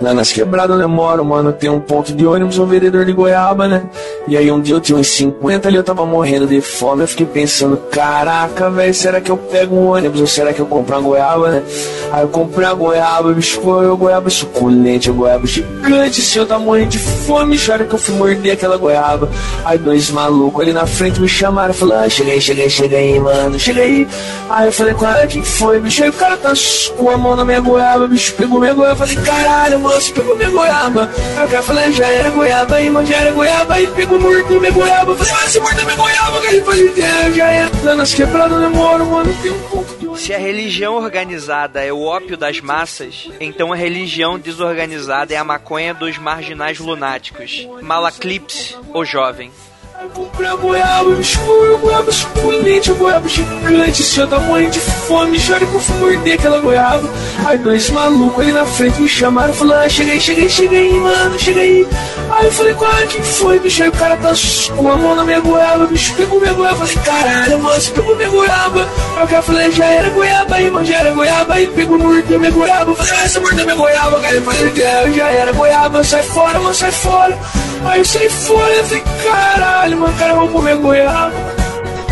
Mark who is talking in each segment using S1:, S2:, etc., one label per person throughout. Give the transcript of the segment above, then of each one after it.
S1: Lá nas quebradas eu moro, mano, tem um ponto de ônibus, um vendedor de goiaba, né? E aí um dia eu tinha uns 50 ali, eu tava morrendo de fome, eu fiquei pensando, caraca, velho, será que eu pego um ônibus ou será que eu compro uma goiaba, né? Aí eu comprei a goiaba, bicho, foi goiaba suculente, goiaba gigante, assim, eu tava morrendo de fome, chora que eu fui morder aquela goiaba. Aí dois malucos ali na frente me chamaram, falaram, ah, aí, chega aí, mano, chega aí. Eu falei, cara, quem foi, bicho? Aí o cara tá com a mão na minha goiaba, bicho, pegou minha goiaba, eu falei, caralho, moço, minha goiaba. Falou, já era goiaba já era goiaba, aí pegou, mordeu minha goiaba. Eu falei, ah, mordeu minha goiaba, cara. Ele já era. Nas quebradas eu moro, mano, tem um ponto de
S2: Se a religião organizada é o ópio das massas, então a religião desorganizada é a maconha dos marginais lunáticos. Malaclipse, o jovem.
S1: Comprei a goiaba, escuro, goiaba suculente, goiaba gigante, assim, eu tava morrendo de fome, que eu fui morder aquela goiaba. Aí dois malucos ali na frente me chamaram, falaram, ah, chega aí, chega aí, chega aí, mano, chega aí. Aí eu falei, qual é, quem foi, bicho? Aí o cara tá com a mão na minha goiaba, bicho, pegou minha goiaba, eu falei, caralho, moço, pegou minha goiaba. Aí o cara falou, já era goiaba aí, mano, já era goiaba, aí pegou, mordeu minha goiaba, eu falei, ah, você mordeu minha goiaba, cara, falou, é, já era goiaba, sai fora, mano, sai fora. Aí eu saí fora, eu falei, caralho, mano, cara, vou comer goiaba.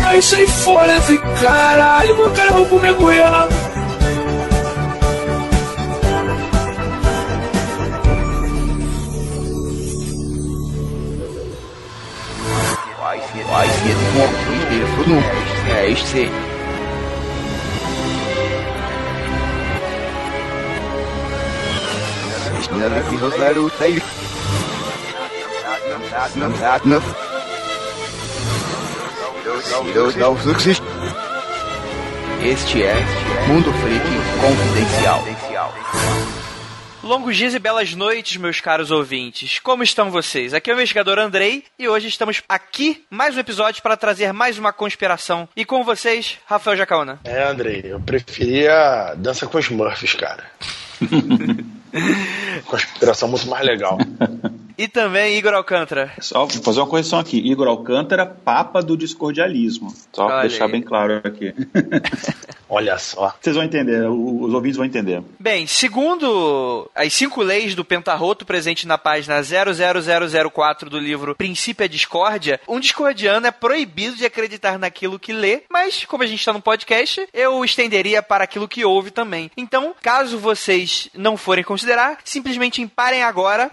S1: Aí saí fora, falei, caralho, mano, cara, vou comer goiaba.
S3: Vai ser, um no é este. Nada que Rosário tem. Este é Mundo Freak Confidencial.
S2: Longos dias e belas noites, meus caros ouvintes. Como estão vocês? Aqui é o investigador Andrei e hoje estamos aqui mais um episódio para trazer mais uma conspiração. E com vocês, Rafael Jacaona.
S4: É, Andrei, eu preferia Dança com os Murphys, cara. Conspiração muito mais legal.
S2: E também Igor Alcântara.
S5: Só vou fazer uma correção aqui. Igor Alcântara, papa do discordialismo. Só para
S2: Olha
S5: deixar
S2: aí.
S5: bem claro aqui.
S4: Olha só.
S5: Vocês vão entender, os ouvintes vão entender.
S2: Bem, segundo as cinco leis do Pentarroto presente na página 00004 do livro Princípio é Discórdia, um discordiano é proibido de acreditar naquilo que lê, mas como a gente está no podcast, eu estenderia para aquilo que ouve também. Então, caso vocês não forem considerar, simplesmente parem agora.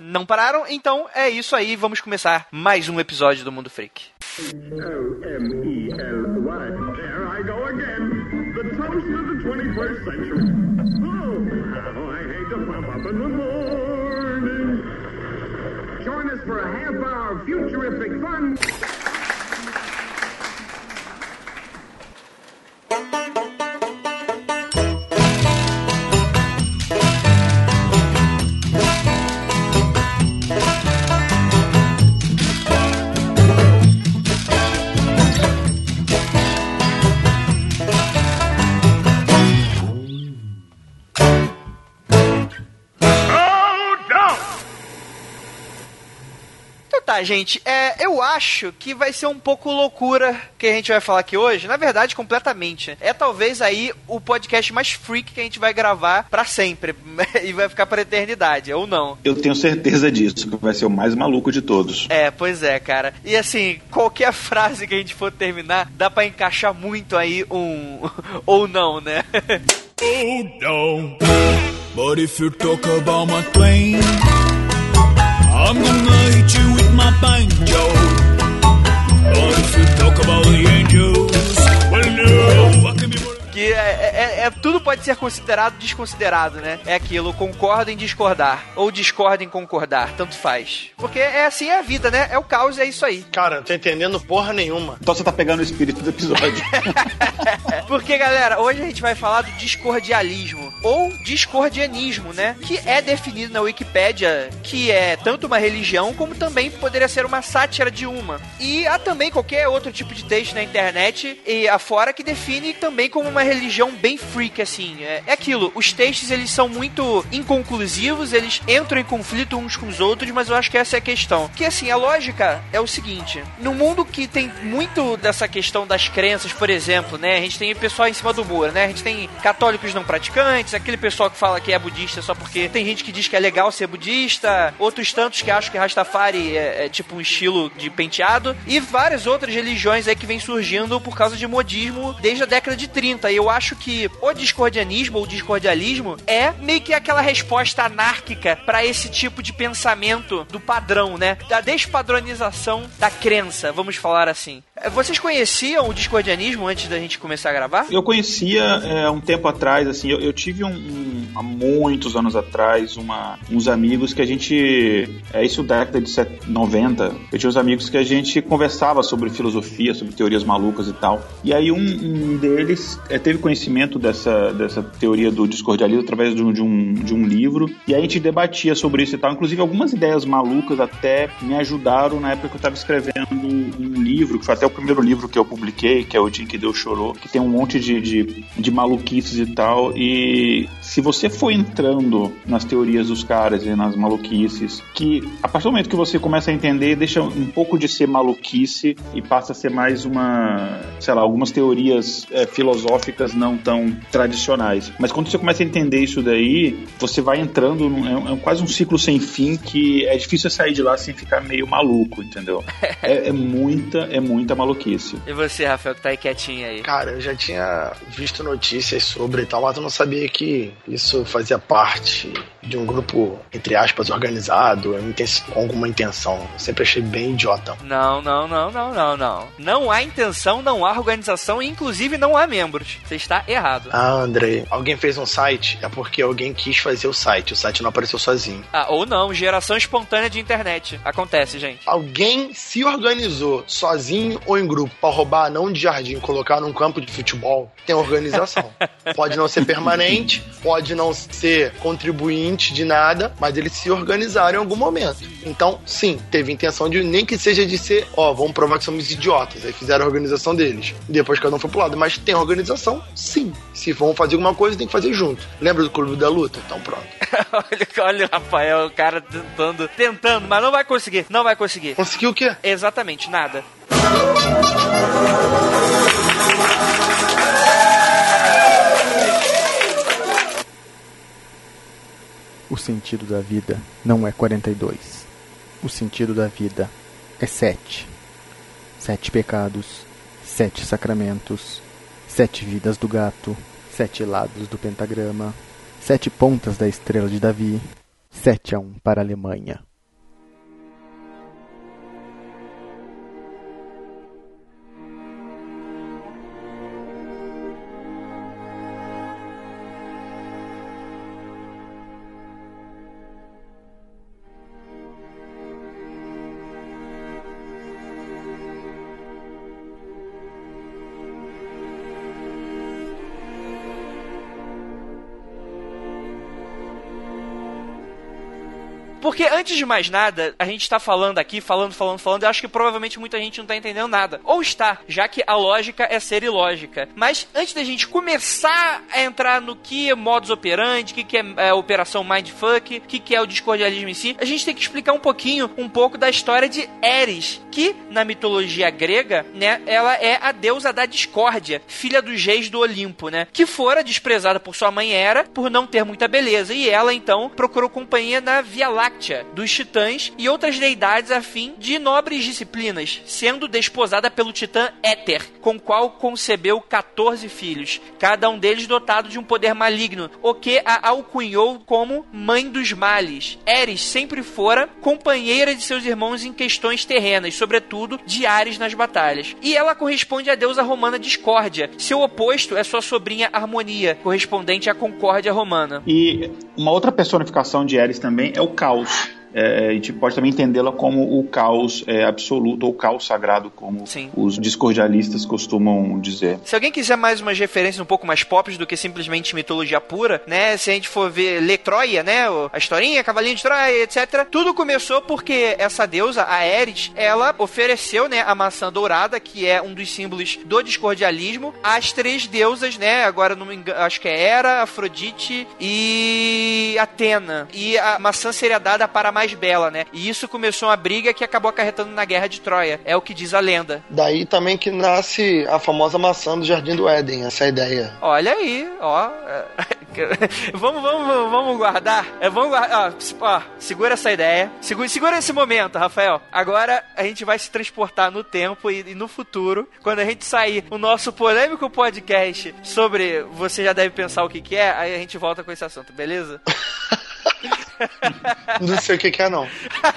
S2: Não pararam? Então é isso aí, vamos começar mais um episódio do Mundo Freak.
S6: O-M-E-L-Y. There I go again. The toast of the 21st century. Oh,
S2: tá, gente, é, eu acho que vai ser um pouco loucura que a gente vai falar aqui hoje. Na verdade, completamente. É talvez aí o podcast mais freak que a gente vai gravar pra sempre. e vai ficar pra eternidade, ou não.
S5: Eu tenho certeza disso, que vai ser o mais maluco de todos.
S2: É, pois é, cara. E assim, qualquer frase que a gente for terminar, dá pra encaixar muito aí um. ou não, né?
S7: Oh no. But if you talk about my twin, I'm gonna hit you my banjo. But if you talk about the angels, well no, oh,
S2: que é, é- é- tudo pode ser considerado desconsiderado, né? É aquilo, concorda em discordar. Ou discorda em concordar, tanto faz. Porque é assim é a vida, né? É o caos, é isso aí.
S4: Cara, não tô entendendo porra nenhuma.
S5: Então você tá pegando o espírito do episódio.
S2: Porque, galera, hoje a gente vai falar do discordialismo ou discordianismo, né? Que é definido na Wikipédia que é tanto uma religião como também poderia ser uma sátira de uma. E há também qualquer outro tipo de texto na internet e afora que define também como uma religião bem freak, assim. É, é aquilo, os textos eles são muito inconclusivos, eles entram em conflito uns com os outros, mas eu acho que essa é a questão. Que assim, a lógica é o seguinte: no mundo que tem muito dessa questão das crenças, por exemplo, né? A gente tem pessoal em cima do muro, né? A gente tem católicos não praticantes, aquele pessoal que fala que é budista só porque tem gente que diz que é legal ser budista, outros tantos que acham que Rastafari é, é tipo um estilo de penteado, e várias outras religiões aí que vem surgindo por causa de modismo desde a década de 30. E eu acho que o discordianismo ou discordialismo é meio que aquela resposta anárquica para esse tipo de pensamento do padrão, né? Da despadronização da crença, vamos falar assim. É, Vocês conheciam o discordianismo antes da gente começar a gravar?
S5: Eu conhecia é, um tempo atrás, assim, eu, eu tive um, um- há muitos anos atrás uma, uns amigos que a gente, é isso da década de set- 90, eu tinha uns amigos que a gente conversava sobre filosofia, sobre teorias malucas e tal. E aí um, um deles é, teve conhecimento dessa, dessa teoria do discordialismo através de um, de, um, de um livro, e aí a gente debatia sobre isso e tal. Inclusive algumas ideias malucas até me ajudaram na época que eu estava escrevendo um livro, que foi até o primeiro livro que eu publiquei, que é O Dia que Deus Chorou, que tem um monte de, de, de maluquices e tal. E se você for entrando nas teorias dos caras e nas maluquices, que a partir do momento que você começa a entender, deixa um pouco de ser maluquice e passa a ser mais uma, sei lá, algumas teorias é, filosóficas não tão tradicionais. Mas quando você começa a entender isso daí, você vai entrando, num, é, um- é quase um ciclo sem fim que é difícil sair de lá sem ficar meio maluco, entendeu? é, é muita, é muita maluquice.
S2: E você, Rafael, que tá aí quietinho aí?
S4: Cara, eu já tinha visto notícias sobre e tal, mas eu não sabia que isso fazia parte de um grupo, entre aspas, organizado, com alguma intenção. Eu sempre achei bem idiota.
S2: Não, não, não, não, não, não. Não há intenção, não há organização e inclusive não há membros. Você está errado.
S4: Ah, Andrei, alguém fez um site, é porque alguém quis fazer o site. O site não apareceu sozinho.
S2: Ah, ou não, geração espontânea de internet. Acontece, gente.
S4: Alguém se organizou sozinho ou em grupo pra roubar anão de jardim colocar num campo de futebol. Tem organização. pode não ser permanente, pode não ser contribuinte de nada, mas eles se organizaram em algum momento. Então, sim, teve intenção de nem que seja de ser, ó, vamos provar que somos idiotas. Aí fizeram a organização deles. Depois cada um foi pro lado. Mas tem organização, sim. Se vão fazer alguma coisa, tem que fazer junto. Lembra do Clube da Luta? Então pronto.
S2: olha, olha o Rafael, o cara tentando, tentando, mas não vai conseguir. Não vai conseguir.
S4: Conseguiu o quê?
S2: Exatamente, nada.
S8: O sentido da vida não é 42. O sentido da vida é sete. Sete pecados, sete sacramentos, sete vidas do gato, sete lados do pentagrama, sete pontas da estrela de Davi, sete a um para a Alemanha.
S2: Porque antes de mais nada, a gente tá falando aqui, falando, falando, falando, eu acho que provavelmente muita gente não tá entendendo nada. Ou está, já que a lógica é ser ilógica. Mas antes da gente começar a entrar no que é modus operandi, o que, que é, é, operação mindfuck, o que, que é o discordialismo em si, a gente tem que explicar um pouquinho, um pouco da história de Eris, que na mitologia grega, né, ela é a deusa da discórdia, filha dos reis do Olimpo, né, que fora desprezada por sua mãe Hera por não ter muita beleza, e ela então procurou companhia na Via Láctea dos titãs e outras deidades a fim de nobres disciplinas, sendo desposada pelo titã Éter, com qual concebeu 14 filhos, cada um deles dotado de um poder maligno, o que a alcunhou como Mãe dos Males. Eris sempre fora companheira de seus irmãos em questões terrenas, sobretudo de Ares nas batalhas. E ela corresponde à deusa romana Discórdia. Seu oposto é sua sobrinha Harmonia, correspondente à Concórdia romana.
S5: E uma outra personificação de Ares também é o caos. É, a gente pode também entendê-la como o caos é, absoluto ou caos sagrado, como
S2: Sim.
S5: os discordialistas costumam dizer.
S2: Se alguém quiser mais umas referências um pouco mais pop do que simplesmente mitologia pura, né? Se a gente for ver ler Troia, né? o- A historinha, Cavalinho de Troia, etc. Tudo começou porque essa deusa, a Ares, ela ofereceu, né, a maçã dourada, que é um dos símbolos do discordialismo, às três deusas, né? Agora não me engano, acho que é Hera, Afrodite e Atena. E a maçã seria dada para a mais bela, né? E isso começou uma briga que acabou acarretando na guerra de Troia. É o que diz a lenda.
S4: Daí também que nasce a famosa maçã do Jardim do Éden, essa é a ideia.
S2: Olha aí, ó. É, vamos, vamos, vamos guardar. É, vamos guardar. Ó, ó, segura essa ideia. Segura, segura esse momento, Rafael. Agora a gente vai se transportar no tempo e, e no futuro. Quando a gente sair o nosso polêmico podcast sobre você já deve pensar o que, que é, aí a gente volta com esse assunto, beleza?
S4: Não sei o que, que é, não.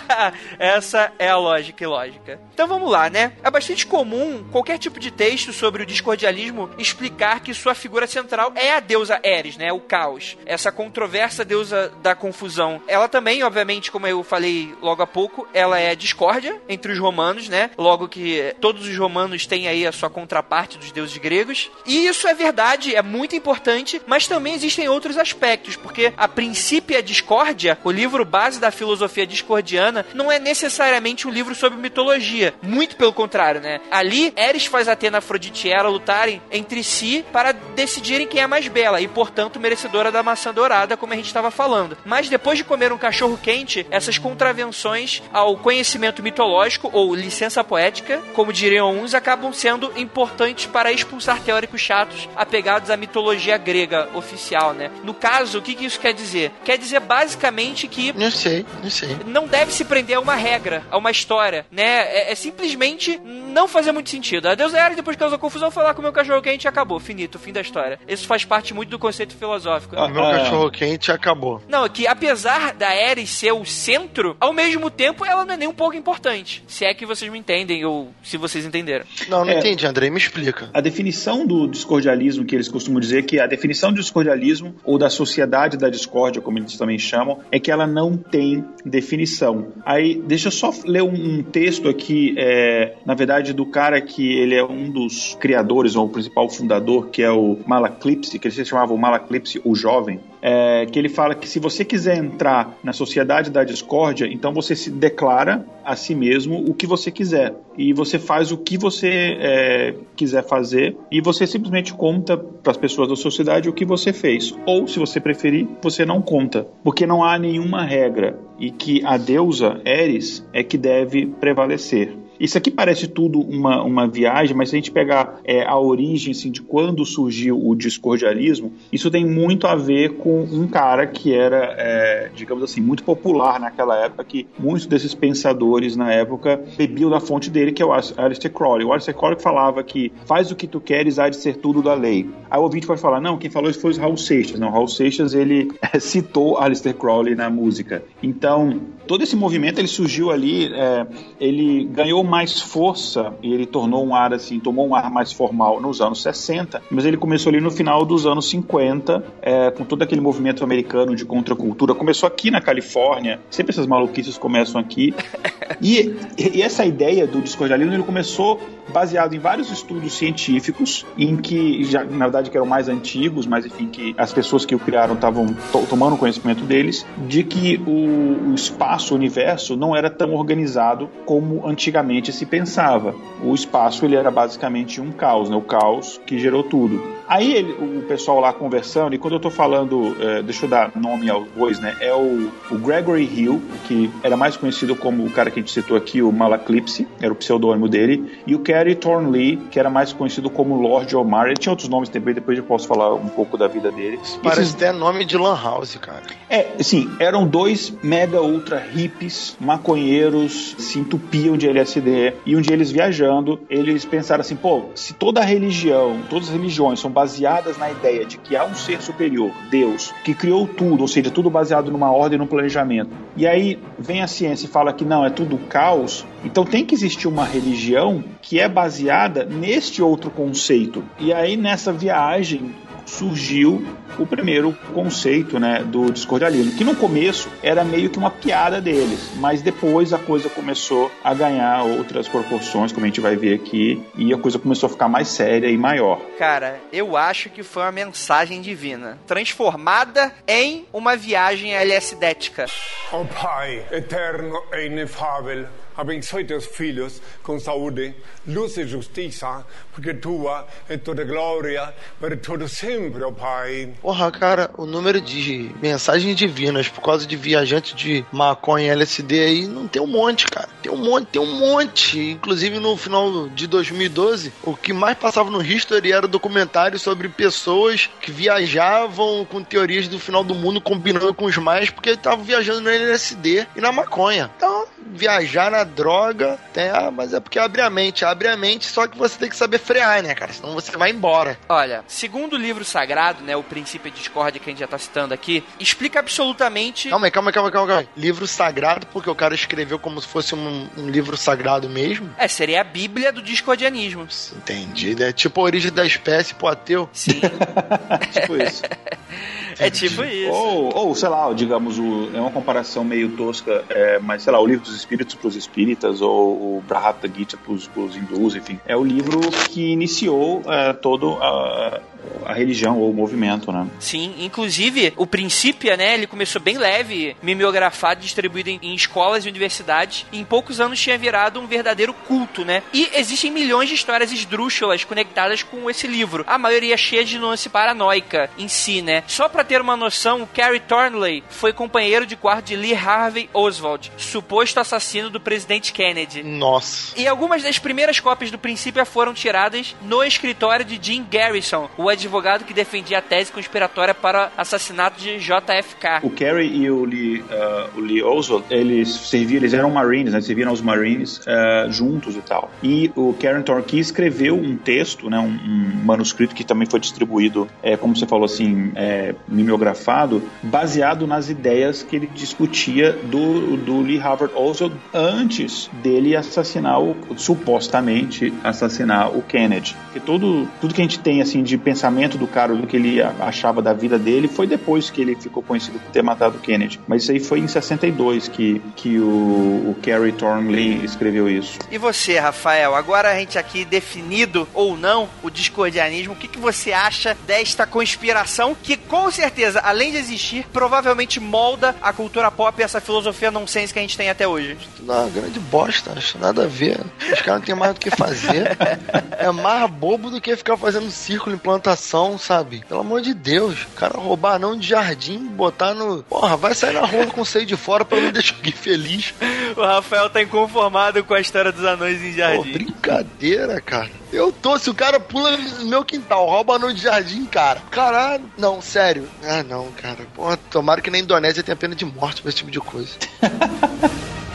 S2: Essa é a lógica e lógica. Então vamos lá, né? É bastante comum qualquer tipo de texto sobre o discordialismo explicar que sua figura central é a deusa Eris, né? O caos. Essa controversa deusa da confusão. Ela também, obviamente, como eu falei logo há pouco, ela é discórdia entre os romanos, né? Logo que todos os romanos têm aí a sua contraparte dos deuses gregos. E isso é verdade, é muito importante, mas também existem outros aspectos, porque a princípio a discórdia, o livro base da filosofia discordiana, não é necessariamente um livro sobre mitologia. Muito pelo contrário, né? Ali, Eris faz Atena, e Hera lutarem entre si para decidirem quem é mais bela e, portanto, merecedora da maçã dourada, como a gente estava falando. Mas depois de comer um cachorro quente, essas contravenções ao conhecimento mitológico ou licença poética, como diriam uns, acabam sendo importantes para expulsar teóricos chatos apegados à mitologia grega oficial, né? No caso, o que isso quer dizer? Quer dizer basicamente que
S4: Não sei, não sei.
S2: não deve se prender a uma regra, a uma história, né? É, é simplesmente não fazer muito sentido. A deusa Ares, depois que causou confusão, lá comer o cachorro quente e acabou. Finito, fim da história. Isso faz parte muito do conceito filosófico.
S5: Ah,
S4: Meu cachorro quente acabou.
S2: Não, é que apesar da Ares ser o centro, ao mesmo tempo ela não é nem um pouco importante. Se é que vocês me entendem, ou se vocês entenderam.
S4: Não, não
S5: É.
S4: entendi, Andrei, me explica.
S5: A definição do discordialismo que eles costumam dizer que a definição do discordialismo ou da sociedade da discórdia, como eles também chamam, é que ela não tem definição. Aí, deixa eu só ler um, um texto aqui, é, na verdade, do cara que ele é um dos criadores ou o principal fundador, que é o Malaclipse, que eles chamavam Malaclipse o jovem, é, que ele fala que se você quiser entrar na sociedade da discórdia, então você se declara a si mesmo o que você quiser e você faz o que você é, quiser fazer e você simplesmente conta para as pessoas da sociedade o que você fez. Ou, se você preferir, você não conta, porque não há nenhuma regra e que a deusa Eris é que deve prevalecer. Isso aqui parece tudo uma, uma viagem, mas se a gente pegar é, a origem assim, de quando surgiu o discordialismo, isso tem muito a ver com um cara que era, é, digamos assim, muito popular naquela época, que muitos desses pensadores na época bebiam da fonte dele, que é o Aleister Crowley. O Aleister Crowley falava que faz o que tu queres, há de ser tudo da lei. Aí o ouvinte pode falar, não, quem falou isso foi o Raul Seixas. Não, Raul Seixas, ele é, citou Aleister Crowley na música. Então, todo esse movimento, ele surgiu ali, é, ele ganhou mais força e ele tornou um ar assim, tomou um ar mais formal nos anos 60, mas ele começou ali no final dos anos 50, é, com todo aquele movimento americano de contracultura. Começou aqui na Califórnia, sempre essas maluquices começam aqui. E, e essa ideia do discordialismo, ele começou baseado em vários estudos científicos, em que, já, na verdade, que eram mais antigos, mas enfim, que as pessoas que o criaram estavam to- tomando conhecimento deles, de que o, o espaço, o universo, não era tão organizado como antigamente se pensava. O espaço, ele era basicamente um caos, né? O caos que gerou tudo. Aí ele- o pessoal lá conversando, e quando eu tô falando, eh, deixa eu dar nome aos dois, né? É o, o Gregory Hill, que era mais conhecido como o cara que a gente citou aqui, o Malaclipse, era o pseudônimo dele, e o Kerry Thornley, que era mais conhecido como Lord Omar. Ele tinha outros nomes também, depois eu posso falar um pouco da vida dele.
S4: Parece
S5: Esses-
S4: até nome de Lan House, cara.
S5: é, assim, eram dois mega ultra hippies, maconheiros, se entupiam de LSD, e um dia eles viajando, eles pensaram assim, pô, se toda a religião, todas as religiões são baseadas na ideia de que há um ser superior, Deus, que criou tudo, ou seja, tudo baseado numa ordem, num planejamento, e aí vem a ciência e fala que não, é tudo caos, então tem que existir uma religião que é baseada neste outro conceito. E aí nessa viagem surgiu o primeiro conceito né, do discordialismo, que no começo era meio que uma piada deles, mas depois a coisa começou a ganhar outras proporções, como a gente vai ver aqui, e a coisa começou a ficar mais séria e maior.
S2: Cara, eu acho que foi uma mensagem divina, transformada em uma viagem LSDética.
S9: Ó Pai eterno e inefável, abençoe teus filhos com saúde, luz e justiça, porque tua é toda glória para todo sempre, ó Pai.
S4: Porra, cara, o número de mensagens divinas por causa de viajantes de maconha e LSD aí não tem um monte, cara. Tem um monte, tem um monte. Inclusive no final de 2012, o que mais passava no History era documentário sobre pessoas que viajavam com teorias do final do mundo combinando com os mais porque estavam viajando no LSD e na maconha. Então, viajar na droga, tem, ah, mas é porque abre a mente, abre a mente, só que você tem que saber frear, né, cara? Senão você vai embora.
S2: Olha, segundo o livro sagrado, né, o princípio de discórdia que a gente já tá citando aqui, explica absolutamente.
S4: Calma aí, calma aí, calma aí, calma aí. Livro sagrado, porque o cara escreveu como se fosse um, um livro sagrado mesmo.
S2: É, seria a Bíblia do discordianismo.
S4: Entendi, né? Tipo a origem da espécie pro ateu.
S2: Sim.
S5: tipo isso.
S2: É tipo isso.
S5: Ou, ou, sei lá, digamos, o, é uma comparação meio tosca, é, mas sei lá, o livro dos espíritos para os espíritas, ou o Brahata Gita para os hindus, enfim. É o livro que iniciou é, todo a, a religião ou o movimento, né?
S2: Sim, inclusive o Princípio, né, ele começou bem leve, mimeografado, distribuído em, em, escolas e universidades, e em poucos anos tinha virado um verdadeiro culto, né? E existem milhões de histórias esdrúxulas conectadas com esse livro, a maioria cheia de nuance paranoica em si, né? Só para ter uma noção, Carrie Thornley foi companheiro de quarto de Lee Harvey Oswald, suposto assassino do presidente Kennedy.
S4: Nossa.
S2: E algumas das primeiras cópias do Princípio foram tiradas no escritório de Jim Garrison, o advogado que defendia a tese conspiratória para assassinato de JFK.
S5: O Kerry e o Lee, uh, o Lee Oswald, eles serviam, eles eram Marines, né? serviram aos Marines uh, juntos e tal. E o Karen Torquay escreveu um texto, né? Um, um, manuscrito que também foi distribuído, é, como você falou assim, é, mimeografado, baseado nas ideias que ele discutia do, do Lee Harvard Oswald antes dele assassinar o, supostamente assassinar o Kennedy. Porque tudo, tudo que a gente tem assim de pensamento do cara, do que ele achava da vida dele, foi depois que ele ficou conhecido por ter matado o Kennedy. Mas isso aí foi em 62 que, que o, o Kerry Thornley escreveu isso.
S2: E você, Rafael, agora a gente aqui definido ou não o discordianismo, o que, que você acha desta conspiração que com certeza, além de existir, provavelmente molda a cultura pop e essa filosofia nonsense que a gente tem até hoje?
S4: Não, grande bosta, acho nada a ver. Os caras não têm mais do que fazer. É mais bobo do que ficar fazendo círculo em plantação, sabe? Pelo amor de Deus. O cara roubar anão de jardim, botar no. Porra, vai sair na rua com seio de fora pra me deixar aqui feliz.
S2: O Rafael tá inconformado com a história dos anões em jardim.
S4: Pô, brincadeira, cara. Eu tô, se o cara pula no meu quintal, rouba anão de jardim, cara. Caralho. Não, sério. Ah, não, cara. Porra, tomara que na Indonésia tenha pena de morte pra esse tipo de coisa.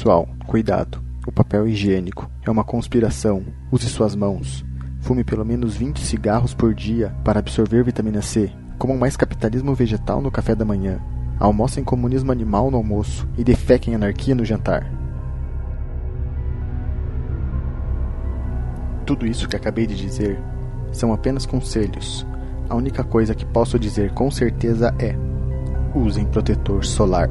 S8: Pessoal, cuidado. O papel higiênico é uma conspiração. Use suas mãos. Fume pelo menos 20 cigarros por dia para absorver vitamina C. Comam mais capitalismo vegetal no café da manhã. Almocem comunismo animal no almoço e defequem anarquia no jantar. Tudo isso que acabei de dizer são apenas conselhos. A única coisa que posso dizer com certeza é: usem protetor solar.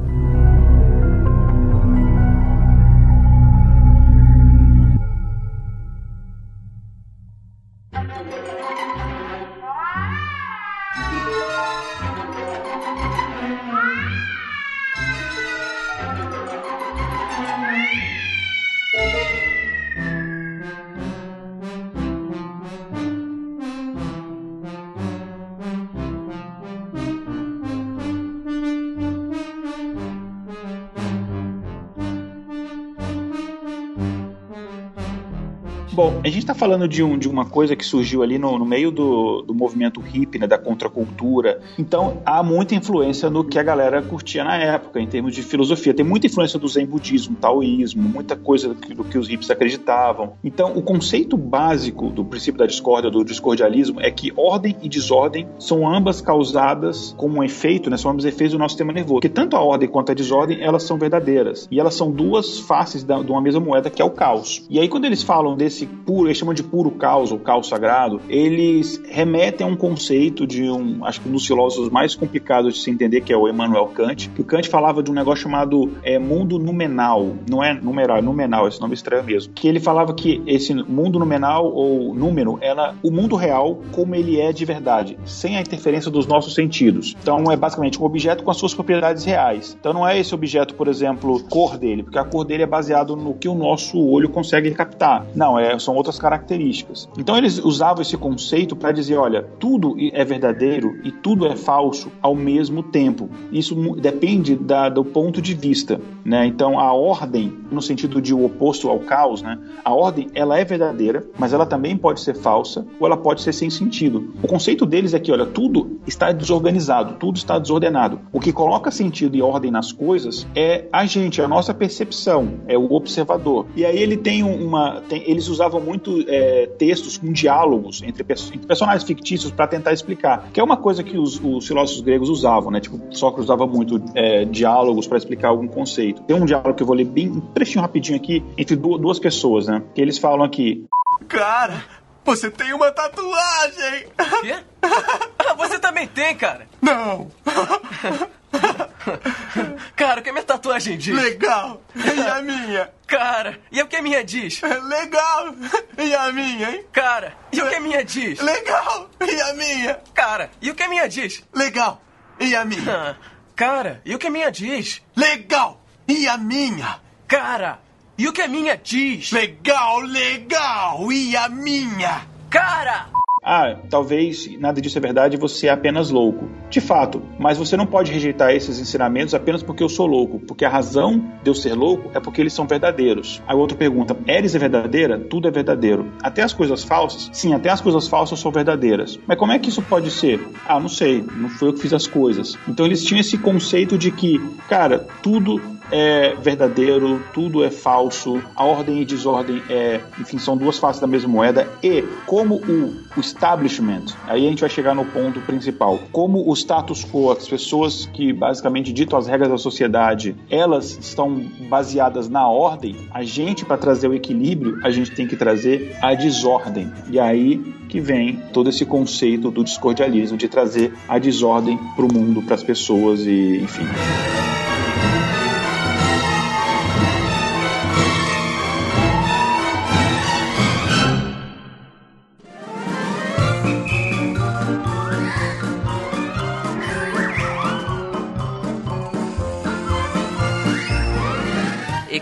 S5: Gente está falando de, um, de uma coisa que surgiu ali no, no meio do, do movimento hippie, né, da contracultura. Então, há muita influência no que a galera curtia na época, em termos de filosofia. Tem muita influência do zen budismo, taoísmo, muita coisa do que, do que os hippies acreditavam. Então, o conceito básico do princípio da discórdia, do discordialismo, é que ordem e desordem são ambas causadas como um efeito, né, são ambos efeitos do nosso sistema nervoso. Porque tanto a ordem quanto a desordem, elas são verdadeiras. E elas são duas faces da, de uma mesma moeda, que é o caos. E aí, quando eles falam desse puro, eles chamam de puro caos, ou caos sagrado, eles remetem a um conceito de um, acho que um dos filósofos mais complicados de se entender, que é o Emmanuel Kant, que o Kant falava de um negócio chamado é, mundo numenal, não é numeral, é numenal, esse nome estranho mesmo, que ele falava que esse mundo numenal ou número, era o mundo real como ele é de verdade, sem a interferência dos nossos sentidos. Então é basicamente um objeto com as suas propriedades reais. Então não é esse objeto, por exemplo, cor dele, porque a cor dele é baseado no que o nosso olho consegue captar. Não, é, são outras características. Então eles usavam esse conceito para dizer, olha, tudo é verdadeiro e tudo é falso ao mesmo tempo. Isso depende da, do ponto de vista, né? Então a ordem, no sentido de o oposto ao caos, né? A ordem ela é verdadeira, mas ela também pode ser falsa ou ela pode ser sem sentido. O conceito deles é que, olha, tudo está desorganizado, tudo está desordenado. O que coloca sentido e ordem nas coisas é a gente, a nossa percepção, é o observador. E aí ele tem uma, tem, eles usavam muito é, textos com diálogos entre, entre personagens fictícios para tentar explicar, que é uma coisa que os, os filósofos gregos usavam, né? Tipo, Sócrates usava muito é, diálogos para explicar algum conceito. Tem um diálogo que eu vou ler bem um trechinho rapidinho aqui entre duas pessoas, né? Que eles falam aqui.
S10: Cara, você tem uma tatuagem!
S11: Quê? Você também tem, cara?
S10: Não!
S11: Cara, o que a minha tatuagem diz?
S10: Legal! E a minha?
S11: Cara, e o que a minha diz?
S10: Legal! E a minha, hein?
S11: Cara, e o que a minha diz?
S10: Legal! E a minha?
S11: Cara, e o que a minha diz?
S10: Legal! E a minha?
S11: Cara, e o que a minha diz?
S10: Legal! E a minha?
S11: Cara, e o que a minha diz?
S10: Legal, legal! E a minha?
S11: Cara!
S5: Ah, talvez nada disso é verdade, você é apenas louco. De fato, mas você não pode rejeitar esses ensinamentos apenas porque eu sou louco, porque a razão de eu ser louco é porque eles são verdadeiros. Aí o outro pergunta: Eres é verdadeira? Tudo é verdadeiro. Até as coisas falsas? Sim, até as coisas falsas são verdadeiras. Mas como é que isso pode ser? Ah, não sei, não foi eu que fiz as coisas. Então eles tinham esse conceito de que, cara, tudo é verdadeiro, tudo é falso, a ordem e desordem é, enfim, são duas faces da mesma moeda. E como o, establishment, aí a gente vai chegar no ponto principal, como o status quo, as pessoas que basicamente ditam as regras da sociedade, elas estão baseadas na ordem, a gente, para trazer o equilíbrio, a gente tem que trazer a desordem. E aí que vem todo esse conceito do discordialismo, de trazer a desordem para o mundo, para as pessoas e, enfim.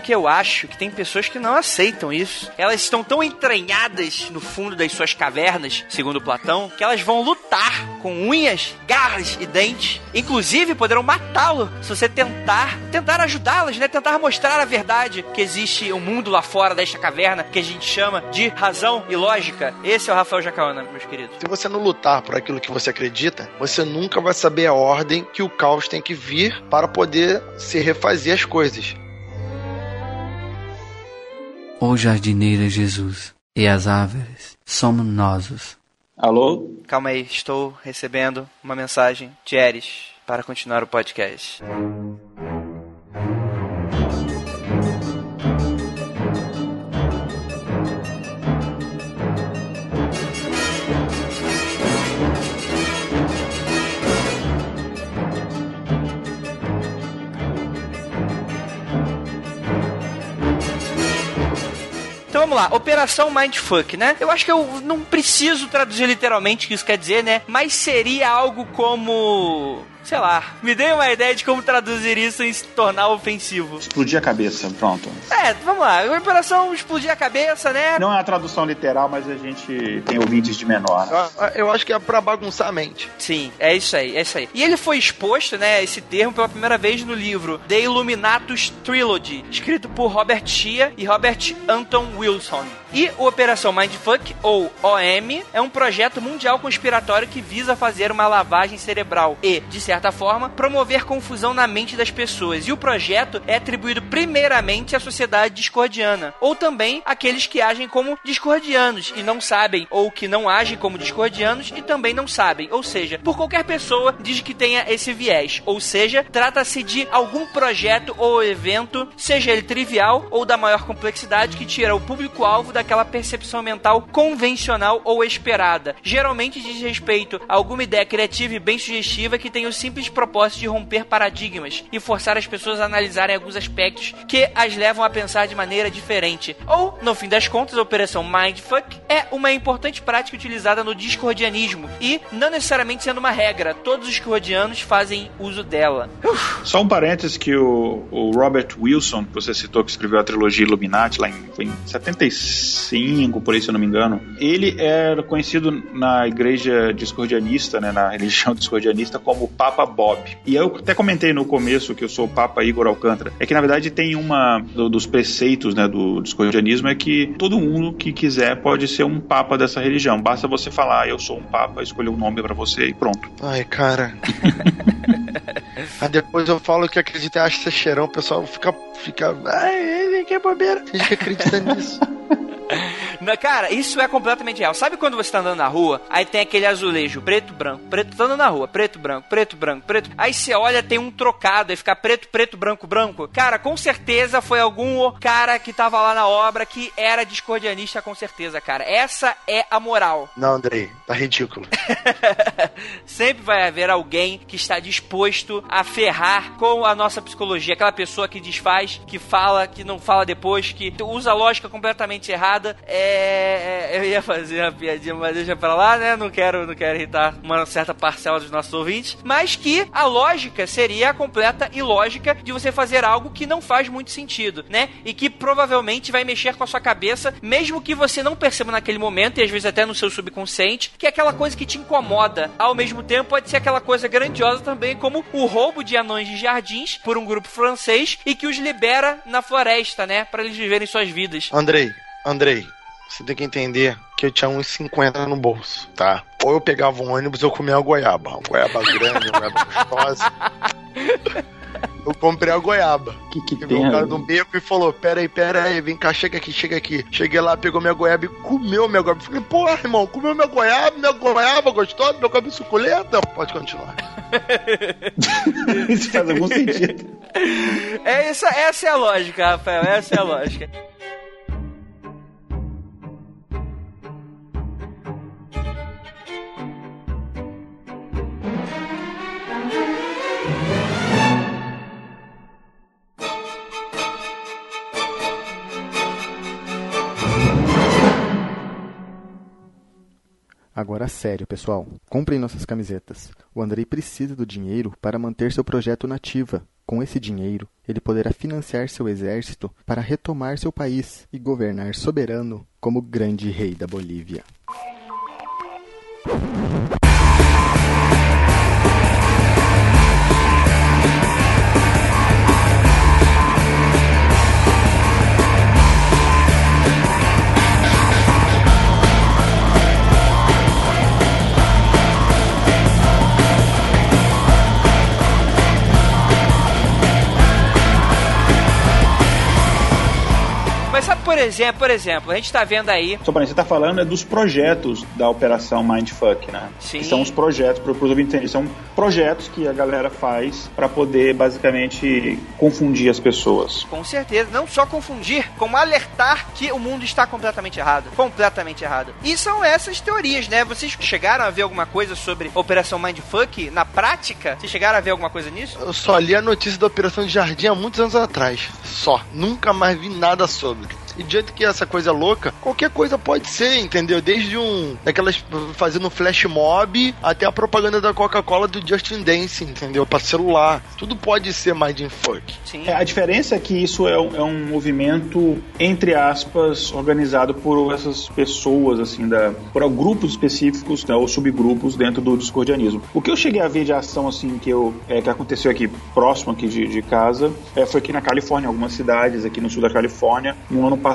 S2: Que eu acho que tem pessoas que não aceitam isso. Elas estão tão entranhadas no fundo das suas cavernas, segundo Platão, que elas vão lutar com unhas, garras e dentes. Inclusive, poderão matá-lo se você tentar, tentar ajudá-las, né? Tentar mostrar a verdade que existe um mundo lá fora desta caverna que a gente chama de razão e lógica. Esse é o Rafael Jacaona, meus queridos.
S4: Se você não lutar por aquilo que você acredita, você nunca vai saber a ordem que o caos tem que vir para poder se refazer as coisas.
S12: Ó jardineira Jesus, e as árvores somos nós.
S5: Alô?
S2: Calma aí, estou recebendo uma mensagem de Eris para continuar o podcast. Então vamos lá, Operação Mindfuck, né? Eu acho que eu não preciso traduzir literalmente o que isso quer dizer, né? Mas seria algo como sei lá, me dê uma ideia de como traduzir isso em se tornar ofensivo.
S5: Explodir a cabeça, pronto.
S2: É, vamos lá, operação explodir a cabeça, né?
S5: Não é a tradução literal, mas a gente tem ouvintes de menor. né?
S4: Ah, Eu acho que é pra bagunçar a mente.
S2: Sim, é isso aí, é isso aí. E ele foi exposto, né, esse termo pela primeira vez no livro The Illuminatus Trilogy, escrito por Robert Shea e Robert Anton Wilson. E o Operação Mindfuck, ou OM, é um projeto mundial conspiratório que visa fazer uma lavagem cerebral e, de certa forma, promover confusão na mente das pessoas. E o projeto é atribuído primeiramente à sociedade discordiana, ou também àqueles que agem como discordianos e não sabem, ou que não agem como discordianos e também não sabem. Ou seja, por qualquer pessoa diz que tenha esse viés. Ou seja, trata-se de algum projeto ou evento, seja ele trivial ou da maior complexidade, que tira o público-alvo daquela percepção mental convencional ou esperada. Geralmente diz respeito a alguma ideia criativa e bem sugestiva que tem o simples propósito de romper paradigmas e forçar as pessoas a analisarem alguns aspectos que as levam a pensar de maneira diferente. Ou, no fim das contas, a operação Mindfuck é uma importante prática utilizada no discordianismo e, não necessariamente sendo uma regra, todos os discordianos fazem uso dela. Uf.
S5: Só um parênteses que o, o, Robert Wilson, que você citou, que escreveu a trilogia Illuminati lá em, em 76 2005, por aí se eu não me engano. Ele era conhecido na igreja discordianista, né, na religião discordianista, como Papa Bob. E eu até comentei no começo que eu sou o Papa Igor Alcântara. É que na verdade tem uma do, dos preceitos né, do discordianismo é que todo mundo que quiser pode ser um Papa dessa religião. Basta você falar, ah, eu sou um Papa, escolher um nome para você e pronto.
S4: Ai, cara. Aí depois eu falo que acredita e acha que é cheirão, o pessoal fica. fica Ai, que é bobeira. A gente acredita nisso.
S2: Na- Cara, isso é completamente real. Sabe quando você tá andando na rua, aí tem aquele azulejo preto, branco, preto, tá andando na rua, preto, branco, preto, branco, preto. Aí você olha, tem um trocado, aí fica preto, preto, branco, branco. Cara, com certeza foi algum cara que tava lá na obra que era discordianista, com certeza, cara. Essa é a moral.
S4: Não, Andrei, tá ridículo.
S2: Sempre vai haver alguém que está disposto a ferrar com a nossa psicologia. Aquela pessoa que desfaz, que fala, que não fala depois, que usa a lógica completamente errada. É, é, eu ia fazer uma piadinha, mas deixa pra lá, né? Não quero, não quero irritar uma certa parcela dos nossos ouvintes. Mas que a lógica seria a completa ilógica de você fazer algo que não faz muito sentido, né? E que provavelmente vai mexer com a sua cabeça, mesmo que você não perceba naquele momento, e às vezes até no seu subconsciente, que é aquela coisa que te incomoda. Ao mesmo tempo, pode ser aquela coisa grandiosa também, como o roubo de anões de jardins por um grupo francês e que os libera na floresta, né? Pra eles viverem suas vidas.
S4: Andrei, Andrei, você tem que entender que eu tinha uns 50 no bolso, tá? Ou eu pegava um ônibus ou comia uma goiaba. Uma goiaba grande, uma goiaba gostosa. Eu comprei a goiaba.
S5: Que que
S4: Pegou
S5: tem
S4: o cara do beco e falou: Pera aí, pera aí, vem cá, chega aqui, chega aqui. Cheguei lá, pegou minha goiaba e comeu minha goiaba. Falei, porra, irmão, comeu minha goiaba, minha goiaba gostosa, minha goiaba suculenta. Pode continuar.
S5: Isso faz algum sentido.
S2: É essa, essa é a lógica, Rafael. Essa é a lógica.
S8: Agora sério, pessoal. Comprem nossas camisetas. O Andrei precisa do dinheiro para manter seu projeto nativa. Com esse dinheiro, ele poderá financiar seu exército para retomar seu país e governar soberano como grande rei da Bolívia.
S2: Por exemplo, por exemplo, a gente tá vendo aí.
S5: Só para você tá falando é dos projetos da operação Mindfuck, né?
S2: Sim.
S5: Que são os projetos, para os ouvintes são projetos que a galera faz para poder basicamente confundir as pessoas.
S2: Com certeza, não só confundir, como alertar que o mundo está completamente errado. Completamente errado. E são essas teorias, né? Vocês chegaram a ver alguma coisa sobre Operação Mindfuck na prática? Vocês chegaram a ver alguma coisa nisso?
S4: Eu só li a notícia da Operação de Jardim há muitos anos atrás. Só. Nunca mais vi nada sobre. E do jeito que essa coisa é louca, qualquer coisa pode ser, entendeu? Desde um. daquelas. fazendo flash mob até a propaganda da Coca-Cola do Justin Dance, entendeu? Pra celular. Tudo pode ser mindfuck.
S2: Sim.
S5: É, a diferença é que isso é um, é um movimento, entre aspas, organizado por essas pessoas, assim, da, por grupos específicos, né, ou subgrupos dentro do discordianismo. O que eu cheguei a ver de ação, assim, que, eu, é, que aconteceu aqui próximo aqui de, de casa, é, foi aqui na Califórnia, algumas cidades aqui no sul da Califórnia, no ano passado,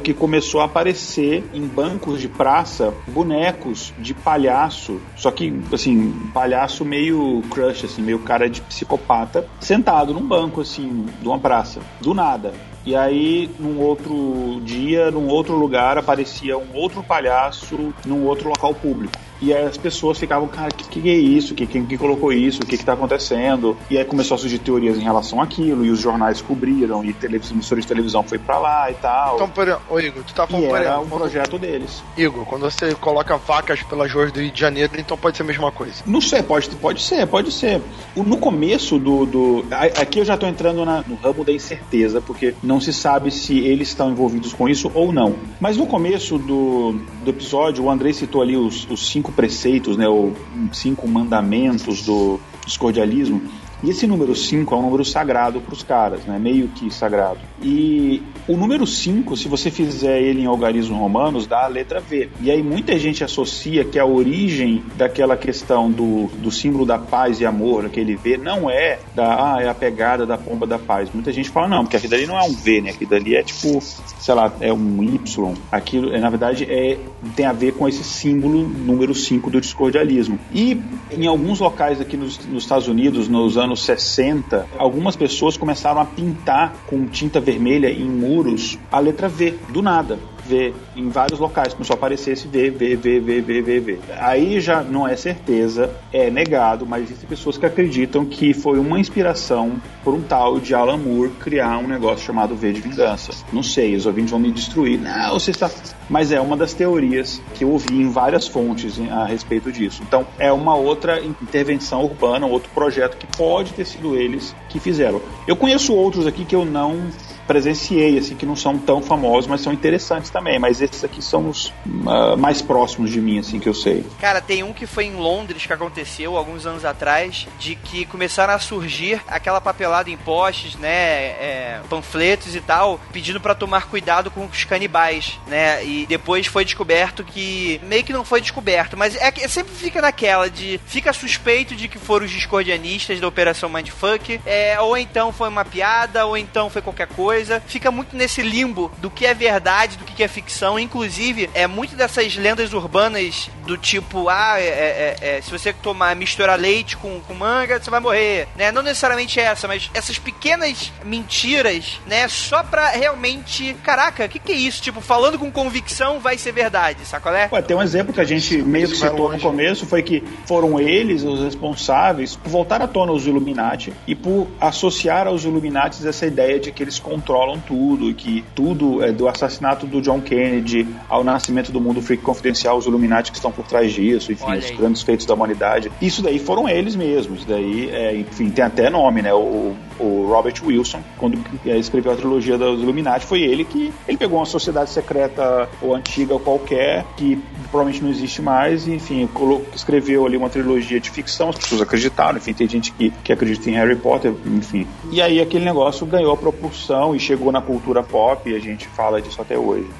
S5: que começou a aparecer em bancos de praça bonecos de palhaço, só que, assim, palhaço meio crush, assim, meio cara de psicopata, sentado num banco, assim, de uma praça, do nada. E aí, num outro dia, num outro lugar, aparecia um outro palhaço num outro local público. E aí as pessoas ficavam, cara, o que, que é isso? Que, quem que colocou isso? O que, que tá acontecendo? E aí começou a surgir teorias em relação àquilo, e os jornais cobriram, e televisão, emissores de televisão foi pra lá e tal.
S4: Então, por exemplo, ô Igor, tu tá falando por
S5: era um projeto deles.
S4: Igor, quando você coloca vacas pelas ruas do Rio de Janeiro, então pode ser a mesma coisa.
S5: Não sei, pode, pode ser, pode ser. No começo do. do aqui eu já tô entrando na- no ramo da incerteza, porque não se sabe se eles estão envolvidos com isso ou não. Mas no começo do, do episódio, o Andrei citou ali os, os cinco preceitos, né? Os cinco mandamentos do discordialismo. E esse número 5 é um número sagrado para os caras, né? Meio que sagrado. E o número 5, se você fizer ele em algarismos romanos, dá a letra V. E aí muita gente associa que a origem daquela questão do, do símbolo da paz e amor, aquele V, não é da ah, é a pegada da pomba da paz. Muita gente fala, não, porque aquilo dali não é um V, né? Aquilo dali é tipo, sei lá, é um Y. Aquilo, é, na verdade, é, tem a ver com esse símbolo número 5 do discordialismo. E em alguns locais aqui nos, nos Estados Unidos, nos anos 60, algumas pessoas começaram a pintar com tinta vermelha em muros a letra V, do nada. V, em vários locais, começou a aparecer esse V, V, V, V, V, V, V. Aí já não é certeza, é negado, mas existem pessoas que acreditam que foi uma inspiração por um tal de Alan Moore criar um negócio chamado V de Vingança. Não sei, os ouvintes vão me destruir. Não, você está. Mas é uma das teorias que eu ouvi em várias fontes a respeito disso. Então, é uma outra intervenção urbana, outro projeto que pode ter sido eles que fizeram. Eu conheço outros aqui que eu não presenciei, assim, que não são tão famosos, mas são interessantes também. Mas esses aqui são os ah, mais próximos de mim, assim, que eu sei.
S2: Cara, tem um que foi em Londres que aconteceu alguns anos atrás, de que começaram a surgir aquela papelada em postes, né, é, panfletos e tal, pedindo pra tomar cuidado com os canibais, né, e depois foi descoberto que, meio que não foi descoberto, mas é que sempre fica naquela de, fica suspeito de que foram os discordianistas da Operação Mindfuck, é, ou então foi uma piada, ou então foi qualquer coisa, fica muito nesse limbo do que é verdade, do que é ficção, inclusive, é muito dessas lendas urbanas do tipo, ah, é, é, é, se você tomar, misturar leite com, com manga, você vai morrer, né? Não necessariamente essa, mas essas pequenas mentiras, né? Só pra realmente, caraca, o que, que é isso? Tipo, falando com convicção vai ser verdade, sacolé?
S5: Ué, tem um exemplo que a gente meio que citou no começo, foi que foram eles os responsáveis por voltar à tona os Illuminati e por associar aos Illuminati essa ideia de que eles controlam tudo, e que tudo é do assassinato do John Kennedy ao nascimento do mundo freak confidencial, os Illuminati que estão por trás disso, enfim,
S2: Olha
S5: os
S2: aí.
S5: grandes feitos da humanidade. Isso daí foram eles mesmos, isso daí, é, enfim, tem até nome, né? O, o Robert Wilson, quando é, escreveu a trilogia dos Illuminati, foi ele que ele pegou uma sociedade secreta ou antiga ou qualquer, que provavelmente não existe mais, e, enfim, escreveu ali uma trilogia de ficção, as pessoas acreditaram, enfim, tem gente que, que acredita em Harry Potter, enfim. E aí aquele negócio ganhou a propulsão e chegou na cultura pop, e a gente fala disso até hoje.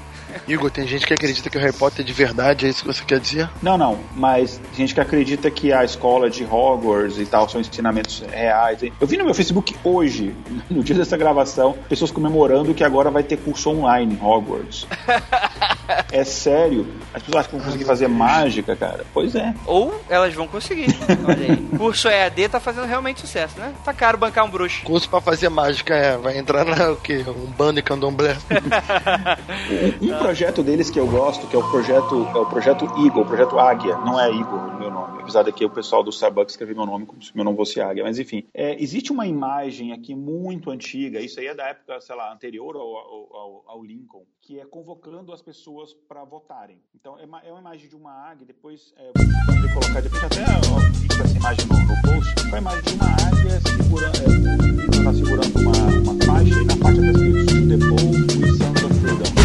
S4: Igor, tem gente que acredita que o Harry Potter é de verdade, é isso que você quer dizer?
S5: Não, não, mas gente que acredita que a escola de Hogwarts e tal são ensinamentos reais. hein? Eu vi no meu Facebook hoje, no dia dessa gravação, pessoas comemorando que agora vai ter curso online em Hogwarts. é sério? As pessoas acham que vão conseguir fazer mágica, cara? Pois é.
S2: Ou elas vão conseguir. Olha aí. Curso EAD tá fazendo realmente sucesso, né? Tá caro bancar um bruxo.
S4: Curso pra fazer mágica, é, vai entrar na o quê? Um bando e candomblé.
S5: Um, um projeto deles que eu gosto, que é o projeto, é o projeto Eagle, o projeto Águia, não é Igor o meu nome. Apesar de que o pessoal do Starbucks escreveu meu nome como se meu nome fosse Águia, mas enfim. É, existe uma imagem aqui muito antiga, isso aí é da época, sei lá, anterior ao, ao- ao- Lincoln, que é convocando as pessoas para votarem. Então é uma, é uma imagem de uma águia, depois é, vou colocar depois até ó, essa imagem no, no post, é uma imagem de uma águia segurando, é, tá segurando uma, uma faixa e na faixa está escrito "To the bold with sons of freedom.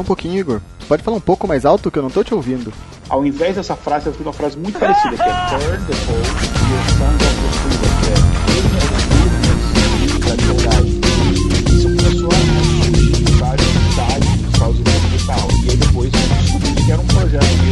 S8: Um pouquinho, Igor. Pode falar um pouco mais alto que eu não tô te ouvindo.
S5: Ao invés dessa frase, ela fica uma frase muito parecida, que é Turn the boat, your sons of the freedom, que é Queime as virgens da liberdade. Isso começou a surgir em várias cidades dos Estados Unidos e tal. E aí depois descobri que era um projeto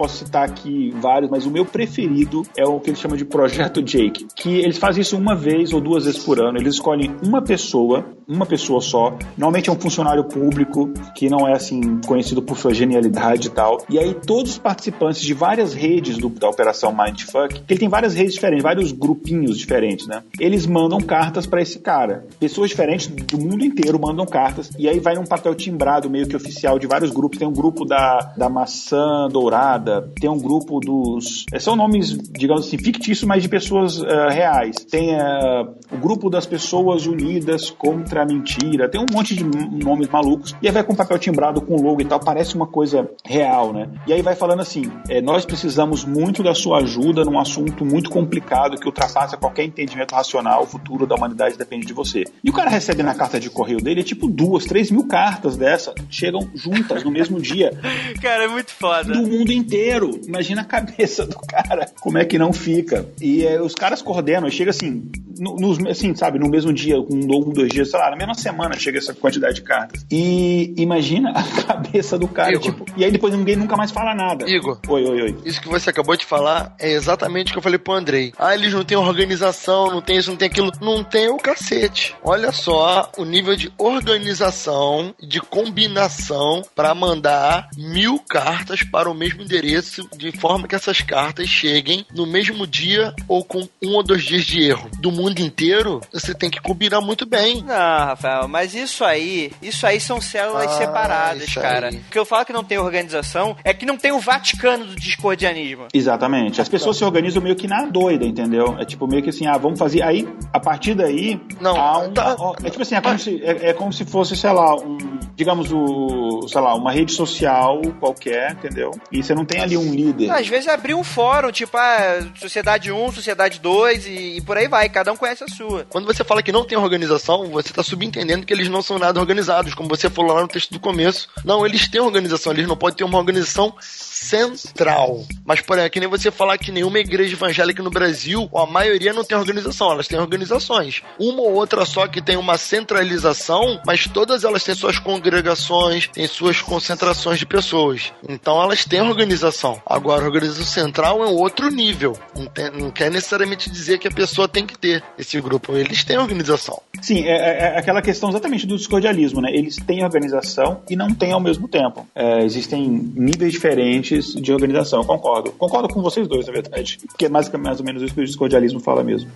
S5: posso citar aqui vários, mas o meu preferido é o que eles chamam de Projeto Jake, que eles fazem isso uma vez ou duas vezes por ano. Eles escolhem uma pessoa, uma pessoa só. Normalmente é um funcionário público que não é assim conhecido por sua genialidade e tal. E aí todos os participantes de várias redes do- da Operação Mindfuck, que ele tem várias redes diferentes, vários grupinhos diferentes, né? Eles mandam cartas pra esse cara. Pessoas diferentes do mundo inteiro mandam cartas e aí vai num papel timbrado meio que oficial de vários grupos. Tem um grupo da, da maçã dourada, tem um grupo dos. eh, São nomes, digamos assim, fictícios, mas de pessoas eh, reais. Tem eh, o grupo das pessoas unidas contra a mentira. Tem um monte de nomes malucos. E aí vai com papel timbrado, com logo e tal. Parece uma coisa real, né? E aí vai falando assim: eh, nós precisamos muito da sua ajuda num assunto muito complicado que ultrapassa qualquer entendimento racional. O futuro da humanidade depende de você. E o cara recebe na carta de correio dele, tipo, duas, três mil cartas dessa chegam juntas no mesmo dia
S2: Cara, é muito foda.
S5: do mundo inteiro. Imagina a cabeça do cara, como é que não fica. E é, os caras coordenam, chega assim, no, nos, assim, sabe, no mesmo dia, um, um, dois dias, sei lá, na mesma semana chega essa quantidade de cartas. E imagina a cabeça do cara,
S4: Igor.
S5: tipo, e aí depois ninguém nunca mais fala nada.
S4: Igor.
S5: Oi, oi, oi.
S4: Isso que você acabou de falar é exatamente o que eu falei pro Andrei. Ah, eles não têm organização, não tem isso, não tem aquilo. Não tem o cacete. Olha só o nível de organização, de combinação para mandar mil cartas para o mesmo endereço, de forma que essas cartas cheguem no mesmo dia ou com um ou dois dias de erro. Do mundo inteiro, você tem que combinar muito bem.
S2: Não, Rafael, mas isso aí, isso aí são células
S4: Ah,
S2: separadas, cara.
S4: aí.
S2: O que eu falo que não tem organização é que não tem o Vaticano do discordianismo.
S5: Exatamente. As pessoas se organizam meio que na doida, entendeu? É tipo meio que assim, ah, vamos fazer. Aí, a partir daí,
S4: Não,
S5: há um.
S4: tá.
S5: É tipo assim, é como, se, é, é como se fosse, sei lá, um. Digamos, o. sei lá, uma rede social qualquer, entendeu? E você não tem ali um líder.
S2: Às vezes abrir um fórum, tipo, ah, Sociedade 1, Sociedade 2 e, e por aí vai, cada um conhece a sua.
S4: Quando você fala que não tem organização, você está subentendendo que eles não são nada organizados, como você falou lá no texto do começo. Não, eles têm organização, eles não podem ter uma organização central. Mas, porém, é que nem você falar que nenhuma igreja evangélica no Brasil, ou a maioria não tem organização, elas têm organizações. Uma ou outra só que tem uma centralização, mas todas elas têm suas congregações, têm suas concentrações de pessoas. Então elas têm organização. Agora, a organização central é um outro nível. Não, tem- não quer necessariamente dizer que a pessoa tem que ter esse grupo. Eles têm organização.
S5: Sim, é, é- é aquela questão exatamente do discordialismo, né? Eles têm organização e não têm ao mesmo tempo. É, existem níveis diferentes de organização, concordo. Concordo com vocês dois, na verdade. Porque é mais, mais ou menos isso que o discordialismo fala mesmo.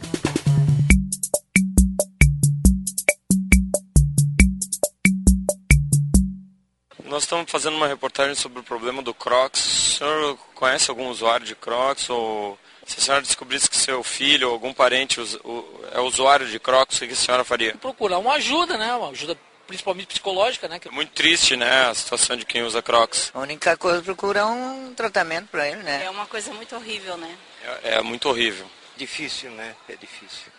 S13: Nós estamos fazendo uma reportagem sobre o problema do Crocs. O senhor conhece algum usuário de Crocs? Ou se a senhora descobrisse que seu filho ou algum parente é usuário de Crocs, o que a senhora faria?
S14: procurar uma ajuda, né? Uma ajuda principalmente psicológica, né?
S13: É muito triste, né, a situação de quem usa Crocs.
S15: A única coisa é procurar um tratamento pra ele, né?
S16: É uma coisa muito horrível, né?
S13: É, é muito horrível.
S15: Difícil, né? É difícil.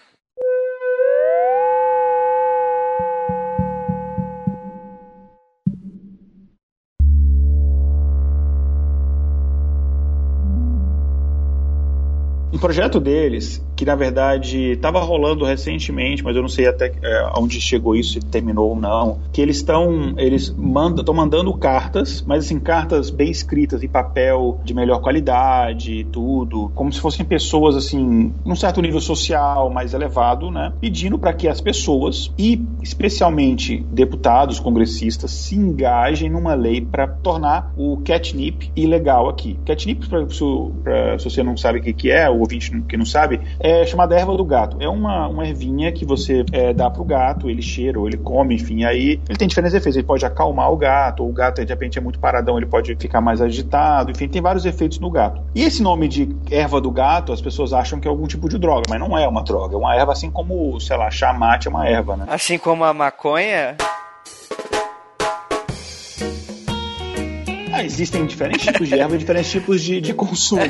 S5: Um projeto deles que na verdade estava rolando recentemente, mas eu não sei até é, onde chegou isso, se terminou ou não, que eles estão eles mandam mandando cartas, mas assim cartas bem escritas em papel de melhor qualidade e tudo, como se fossem pessoas assim, num certo nível social mais elevado, né, pedindo para que as pessoas e especialmente deputados, congressistas se engajem numa lei para tornar o catnip ilegal aqui. Catnip, pra, pra, se você não sabe o que, que é, o ouvinte que não sabe, é chamada erva do gato. É uma, uma ervinha que você é, dá pro gato, ele cheira ou ele come, enfim, aí ele tem diferentes efeitos. Ele pode acalmar o gato, ou o gato de repente é muito paradão, ele pode ficar mais agitado, enfim, tem vários efeitos no gato. E esse nome de erva do gato, as pessoas acham que é algum tipo de droga, mas não é uma droga, é uma erva assim como, sei lá, chamate é uma erva, né?
S2: Assim como a maconha.
S5: Ah, existem diferentes tipos de erva e diferentes tipos de, de consumo.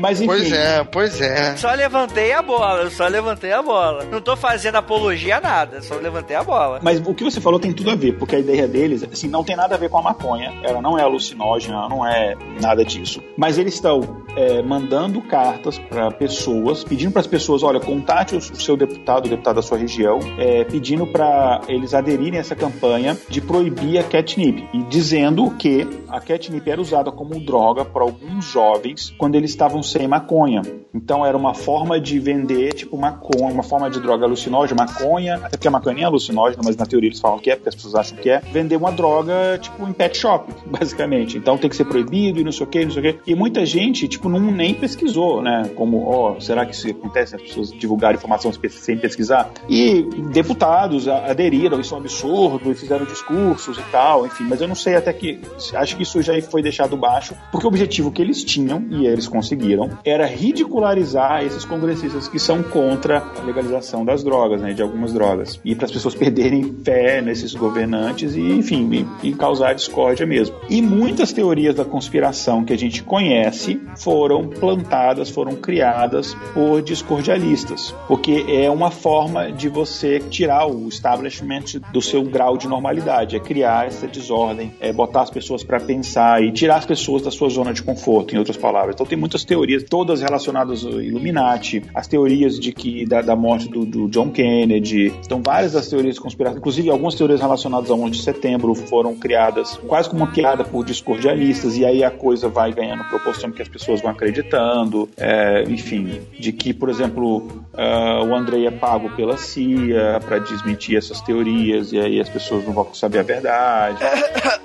S5: Mas enfim.
S4: Pois é, pois é.
S2: Só levantei a bola, eu só levantei a bola. Não tô fazendo apologia a nada, só levantei a bola.
S5: Mas o que você falou tem tudo a ver, porque a ideia deles, assim, não tem nada a ver com a maconha. Ela não é alucinógena, ela não é nada disso. Mas eles estão é, mandando cartas para pessoas, pedindo para as pessoas, olha, contate o seu deputado, o deputado da sua região, é, pedindo para eles aderirem a essa campanha de proibir a catnip e dizendo que a catnip era usada como droga por alguns jovens quando eles estavam sem maconha. Então era uma forma de vender, tipo, maconha, uma forma de droga alucinógena, maconha, até porque a maconha nem é alucinógena, mas na teoria eles falam que é, porque as pessoas acham que é, vender uma droga, tipo, em pet shop, basicamente. Então tem que ser proibido e não sei o que, não sei o que. E muita gente, tipo, não nem pesquisou, né? Como, ó, oh, será que isso acontece? As pessoas divulgarem informação sem pesquisar? E deputados aderiram, isso é um absurdo, e fizeram discursos e tal, enfim, mas eu não sei até que acho que isso já foi deixado baixo, porque o objetivo que eles tinham, e eles conseguiram, era ridicularizar esses congressistas que são contra a legalização das drogas, né, de algumas drogas, e para as pessoas perderem fé nesses governantes e, enfim, e, e causar discórdia mesmo. E muitas teorias da conspiração que a gente conhece foram plantadas, foram criadas por discordialistas, porque é uma forma de você tirar o establishment do seu grau de normalidade, é criar essa desordem, é botar as pessoas para pensar e tirar as pessoas da sua zona de conforto, em outras palavras. Então tem muitas teorias, todas relacionadas ao Illuminati, as teorias de que da, da morte do, do, John Kennedy. Então várias das teorias conspiratórias, inclusive algumas teorias relacionadas ao 11 de setembro foram criadas quase como uma piada por discordialistas e aí a coisa vai ganhando proporção que as pessoas vão acreditando. É, enfim, de que, por exemplo, uh, o Andrei é pago pela CIA para desmentir essas teorias e aí as pessoas não vão saber a verdade.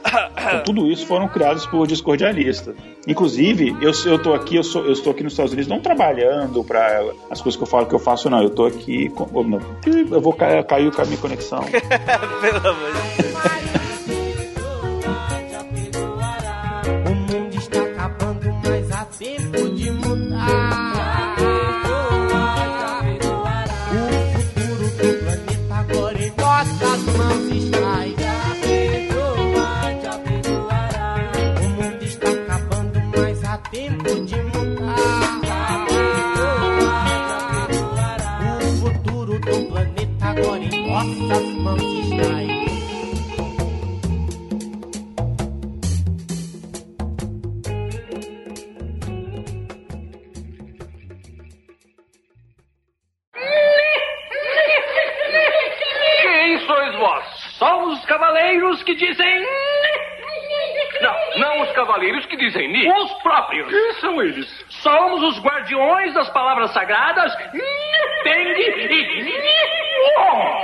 S5: Então, tudo isso foram criados por discordialistas. Inclusive, eu, eu tô aqui, eu, sou, eu estou aqui nos Estados Unidos não trabalhando para as coisas que eu falo que eu faço, não. Eu estou aqui. Com, eu vou cair, caiu com a minha conexão.
S2: Pelo amor de Deus.
S16: Nossas mãos está.
S17: Quem sois vós? Somos os cavaleiros que dizem. Não, não os cavaleiros que dizem ni. Os próprios. Quem são eles? Somos os guardiões das palavras sagradas. Teng e.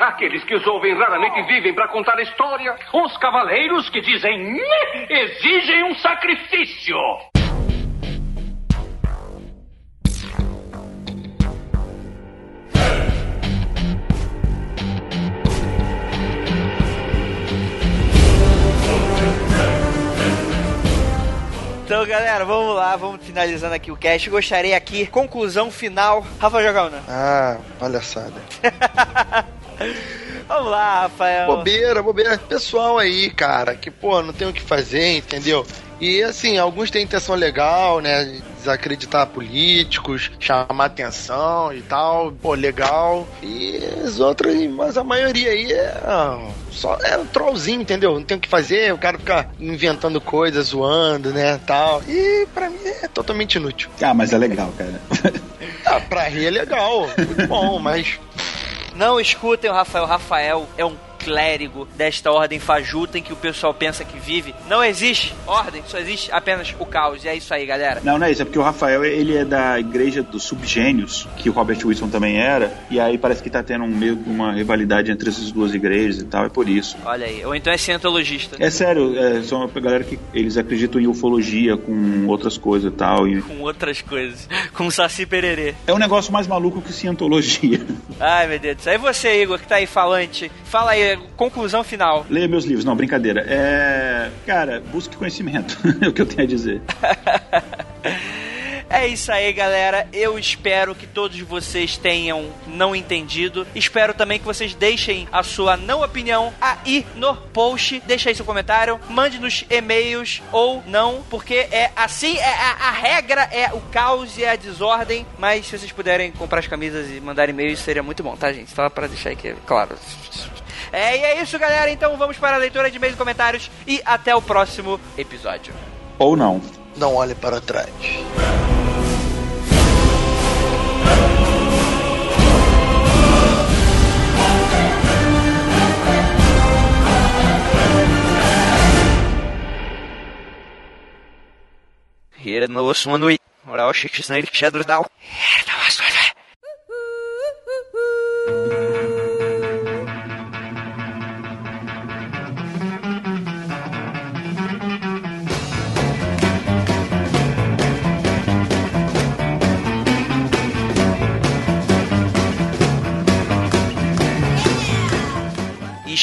S17: Aqueles que os ouvem raramente vivem para contar a história. Os cavaleiros que dizem exigem um sacrifício.
S2: Então, galera, vamos lá, vamos finalizando aqui o cast. Gostaria aqui, conclusão final. Rafa Jogana.
S4: Ah, palhaçada.
S2: Vamos lá, Rafael.
S4: Bobeira, bobeira. Pessoal aí, cara, que, pô, não tem o que fazer, entendeu? E, assim, alguns têm intenção legal, né? desacreditar políticos, chamar atenção e tal, pô, legal. E as outras, mas a maioria aí é só é um trollzinho, entendeu? Não tem o que fazer, o cara fica inventando coisas, zoando, né, tal. E pra mim é totalmente inútil.
S5: Ah, mas é legal, cara.
S4: ah, pra rir é legal, muito bom, mas
S2: Não escutem o Rafael. Rafael é um clérigo desta ordem fajuta em que o pessoal pensa que vive. Não existe ordem, só existe apenas o caos. E é isso aí, galera.
S5: Não, não é isso, é porque o Rafael, ele é da igreja dos subgênios, que o Robert Wilson também era, e aí parece que tá tendo um, meio uma rivalidade entre essas duas igrejas e tal, é por isso.
S2: Olha aí. Ou então é cientologista.
S5: É sério, é, são uma galera que eles acreditam em ufologia com outras coisas e tal, e
S2: Com outras coisas. Com saci pererê.
S5: é um negócio mais maluco que cientologia.
S2: Ai, meu Deus. E você, Igor, que tá aí falante? Fala aí, conclusão final.
S5: Leia meus livros, não, brincadeira. É. Cara, busque conhecimento, é o que eu tenho a dizer.
S2: É isso aí, galera. Eu espero que todos vocês tenham não entendido. Espero também que vocês deixem a sua não opinião aí no post. Deixa aí seu comentário, mande nos e-mails ou não, porque é assim, é a, a regra é o caos e a desordem. Mas se vocês puderem comprar as camisas e mandar e-mails, seria muito bom, tá, gente? Só pra deixar aqui, claro. É, e é isso, galera. Então vamos para a leitura de e-mails e comentários e até o próximo episódio.
S5: Ou não.
S4: não olhe para trás.
S2: Here no osmanu Oral shikisna ilk shadrdal. Here no osmanu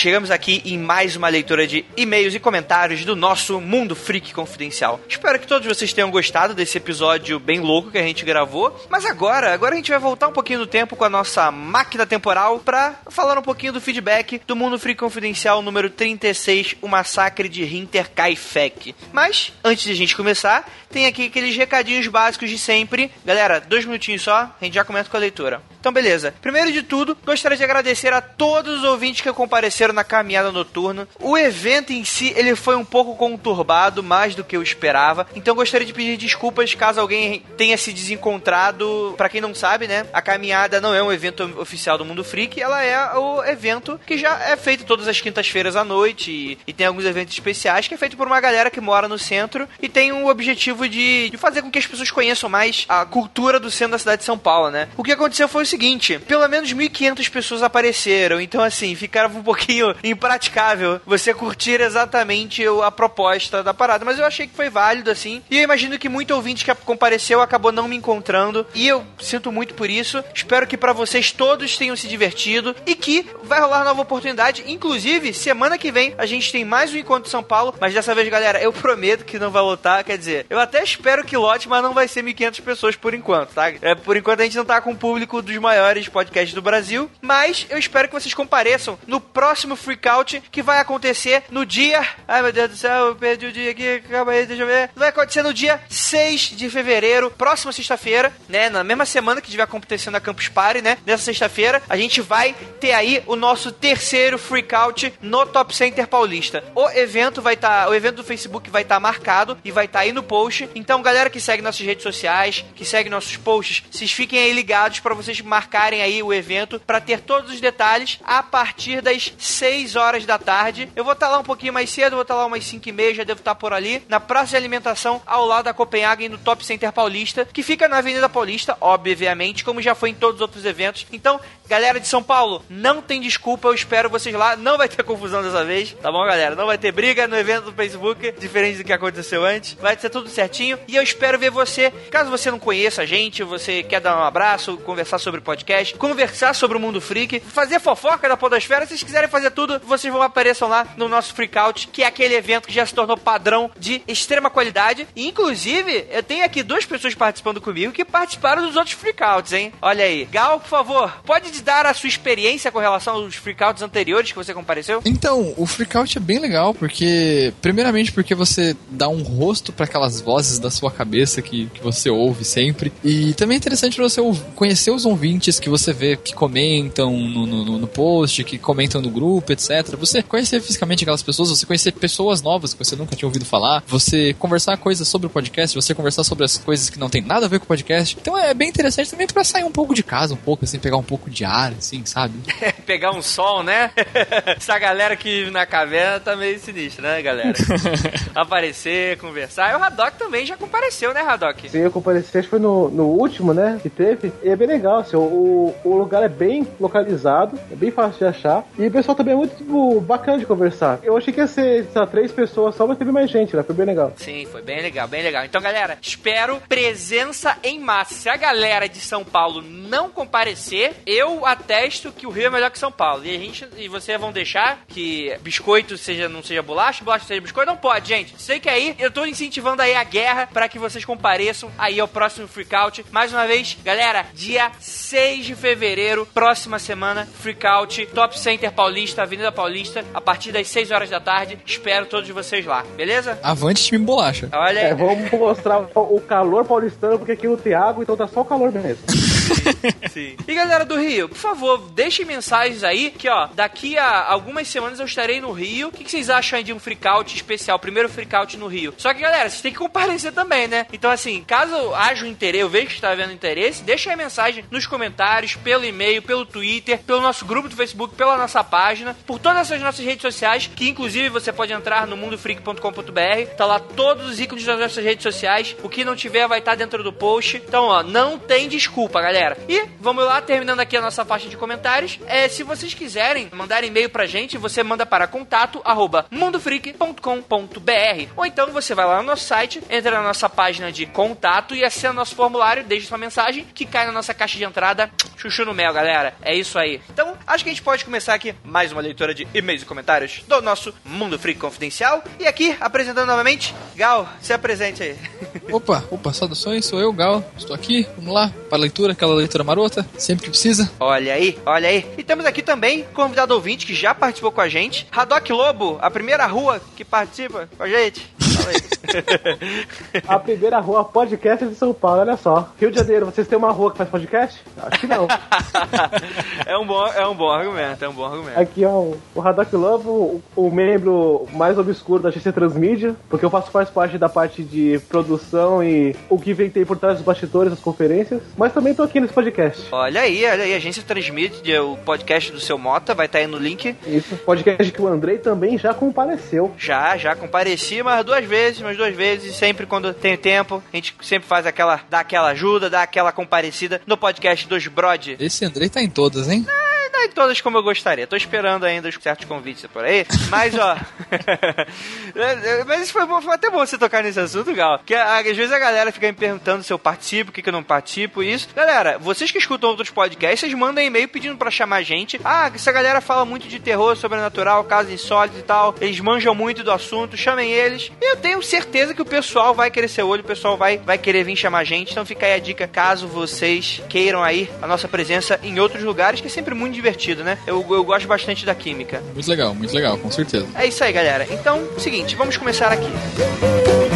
S2: chegamos aqui em mais uma leitura de e-mails e comentários do nosso Mundo Freak Confidencial. Espero que todos vocês tenham gostado desse episódio bem louco que a gente gravou. Mas agora, agora a gente vai voltar um pouquinho no tempo com a nossa máquina temporal pra falar um pouquinho do feedback do Mundo Freak Confidencial número 36, o massacre de Hinter Kaifek. Mas, antes de a gente começar, tem aqui aqueles recadinhos básicos de sempre. Galera, dois minutinhos só, a gente já começa com a leitura. Então, beleza. Primeiro de tudo, gostaria de agradecer a todos os ouvintes que compareceram na caminhada noturna. O evento em si, ele foi um pouco conturbado, mais do que eu esperava. Então, gostaria de pedir desculpas caso alguém tenha se desencontrado. Pra quem não sabe, né? A caminhada não é um evento oficial do Mundo Freak, ela é o evento que já é feito todas as quintas-feiras à noite e, e tem alguns eventos especiais que é feito por uma galera que mora no centro e tem o objetivo de, de fazer com que as pessoas conheçam mais a cultura do centro da cidade de São Paulo, né? O que aconteceu foi o seguinte: pelo menos 1.500 pessoas apareceram, então assim, ficava um pouquinho impraticável você curtir exatamente a proposta da parada, mas eu achei que foi válido assim. E eu imagino que muito ouvinte que compareceu acabou não me encontrando e eu sinto muito por isso. Espero que pra vocês todos tenham se divertido e que vai rolar nova oportunidade. Inclusive, semana que vem a gente tem mais um encontro em São Paulo, mas dessa vez, galera, eu prometo que não vai lotar, quer dizer, eu até espero que lote, mas não vai ser 1.500 pessoas por enquanto, tá? É, por enquanto a gente não tá com o público dos maiores podcasts do Brasil, mas eu espero que vocês compareçam no próximo Freakout que vai acontecer no dia. Ai meu Deus do céu, eu perdi o dia aqui, calma aí, deixa eu ver. Vai acontecer no dia 6 de fevereiro, próxima sexta-feira, né? Na mesma semana que estiver acontecendo a Campus Party, né? Nessa sexta-feira, a gente vai ter aí o nosso terceiro Freakout no Top Center Paulista. O evento vai estar, o evento do Facebook vai estar marcado e vai estar aí no post. Então, galera que segue nossas redes sociais, que segue nossos posts, vocês fiquem aí ligados para vocês marcarem aí o evento para ter todos os detalhes a partir das 6 horas da tarde. Eu vou estar lá um pouquinho mais cedo, vou estar lá umas 5 e meia, já devo estar por ali, na praça de alimentação ao lado da Copenhagen, no Top Center Paulista, que fica na Avenida Paulista, obviamente, como já foi em todos os outros eventos. Então, galera de São Paulo, não tem desculpa, eu espero vocês lá. Não vai ter confusão dessa vez, tá bom, galera? Não vai ter briga no evento do Facebook, diferente do que aconteceu antes. Vai ser tudo certinho e eu espero ver você. Caso você não conheça a gente, você quer dar um abraço, conversar sobre sobre podcast, conversar sobre o mundo freak, fazer fofoca da podosfera. Se vocês quiserem fazer tudo, vocês vão apareçam lá no nosso Freakout, que é aquele evento que já se tornou padrão de extrema qualidade. E, inclusive, eu tenho aqui duas pessoas participando comigo que participaram dos outros Freakouts, hein? Olha aí. Gal, por favor, pode dar a sua experiência com relação aos Freakouts anteriores que você compareceu?
S18: Então, o Freakout é bem legal porque, primeiramente, porque você dá um rosto para aquelas vozes da sua cabeça que, que você ouve sempre. E também é interessante você conhecer os ouvintes que você vê que comentam no, no, no post, que comentam no grupo, etc. Você conhecer fisicamente aquelas pessoas, você conhecer pessoas novas que você nunca tinha ouvido falar, você conversar coisas sobre o podcast, você conversar sobre as coisas que não tem nada a ver com o podcast. Então é bem interessante também pra sair um pouco de casa, um pouco, assim, pegar um pouco de ar, assim, sabe?
S2: Pegar um sol, né? Essa galera que vive na caverna tá meio sinistra, né, galera? Aparecer, conversar. E o Haddock também já compareceu, né, Haddock?
S19: Sim, eu compareci, acho que foi no, no último, né, que teve. E é bem legal, assim, o, o lugar é bem localizado, é bem fácil de achar. E o pessoal também é muito tipo, bacana de conversar. Eu achei que ia ser, três pessoas só, mas teve mais gente, né? Foi bem legal.
S2: Sim, foi bem legal, bem legal. Então, galera, espero presença em massa. Se a galera de São Paulo não comparecer, eu atesto que o Rio é melhor que São Paulo. E a gente e vocês vão deixar que biscoito seja não seja bolacha, bolacha seja biscoito, não pode, gente. Sei que aí eu tô incentivando aí a guerra para que vocês compareçam aí ao próximo Freakout. Mais uma vez, galera, dia 6 de fevereiro, próxima semana, Freakout, Top Center Paulista, Avenida Paulista, a partir das 6 horas da tarde. Espero todos vocês lá, beleza?
S18: Avante time bolacha.
S2: Olha aí.
S19: É, vamos mostrar o o calor paulistano, porque aqui não tem água, então tá só o calor mesmo.
S2: Sim. E galera do Rio, por favor, deixem mensagens aí que, ó, daqui a algumas semanas eu estarei no Rio. O que, que vocês acham aí de um freakout especial? Primeiro freakout no Rio. Só que, galera, vocês têm que comparecer também, né? Então, assim, caso haja um interesse, eu vejo que está havendo interesse, deixa aí a mensagem nos comentários, pelo e-mail, pelo Twitter, pelo nosso grupo do Facebook, pela nossa página, por todas essas nossas redes sociais, que inclusive você pode entrar no mundofreak.com.br, tá lá todos os ícones das nossas redes sociais. O que não tiver vai estar dentro do post. Então, ó, não tem desculpa, galera. E vamos lá, terminando aqui a nossa faixa de comentários. É, se vocês quiserem mandar e-mail pra gente, você manda para contato arroba mundofreak.com.br ou então você vai lá no nosso site, entra na nossa página de contato e assina nosso formulário, deixa sua mensagem que cai na nossa caixa de entrada. Chuchu no mel, galera. É isso aí. Então, acho que a gente pode começar aqui mais uma leitura de e-mails e comentários do nosso Mundo Freak Confidencial. E aqui, apresentando novamente, Gal, se apresente aí.
S18: Opa, opa, saudações, sou eu, Gal. Estou aqui, vamos lá, para a leitura, aquela leitura marota, sempre que precisa.
S2: Olha aí, olha aí. E temos aqui também convidado ouvinte que já participou com a gente, Haddock Lobo, a primeira rua que participa com a gente. Fala aí.
S19: A primeira rua podcast de São Paulo, olha só. Rio de Janeiro, vocês têm uma rua que faz podcast? Acho que não.
S2: é, um bom, é um bom argumento, é um bom argumento.
S19: Aqui, ó, o Haddock Lobo, o, o membro mais obscuro da GC Transmídia, porque eu faço faz parte da parte de produção e o que vem tem por trás dos bastidores das conferências, mas também tô aqui nesse podcast.
S2: Olha aí, olha aí, a agência transmite o podcast do seu Mota, vai estar aí no link.
S19: Isso, podcast que o Andrei também já compareceu.
S2: Já, já compareci, mas duas vezes, mas duas vezes, sempre quando tem tempo, a gente sempre faz aquela, dá aquela ajuda, dá aquela comparecida no podcast dos Brod.
S18: Esse Andrei tá em todas, hein?
S2: Não em todas como eu gostaria. Tô esperando ainda os certos convites por aí. Mas, ó. mas isso foi, bom, foi até bom você tocar nesse assunto, Gal. Porque às vezes a galera fica me perguntando se eu participo, o que, que eu não participo, isso. Galera, vocês que escutam outros podcasts, vocês mandam e-mail pedindo pra chamar a gente. Ah, essa galera fala muito de terror, sobrenatural, casos insólitos e tal. Eles manjam muito do assunto, chamem eles. E eu tenho certeza que o pessoal vai querer ser olho, o pessoal vai, vai querer vir chamar a gente. Então fica aí a dica, caso vocês queiram aí a nossa presença em outros lugares, que é sempre muito divertido, né? Eu, eu gosto bastante da química.
S18: Muito legal, muito legal, com certeza.
S2: É isso aí, galera. Então, seguinte, vamos começar aqui. Bem,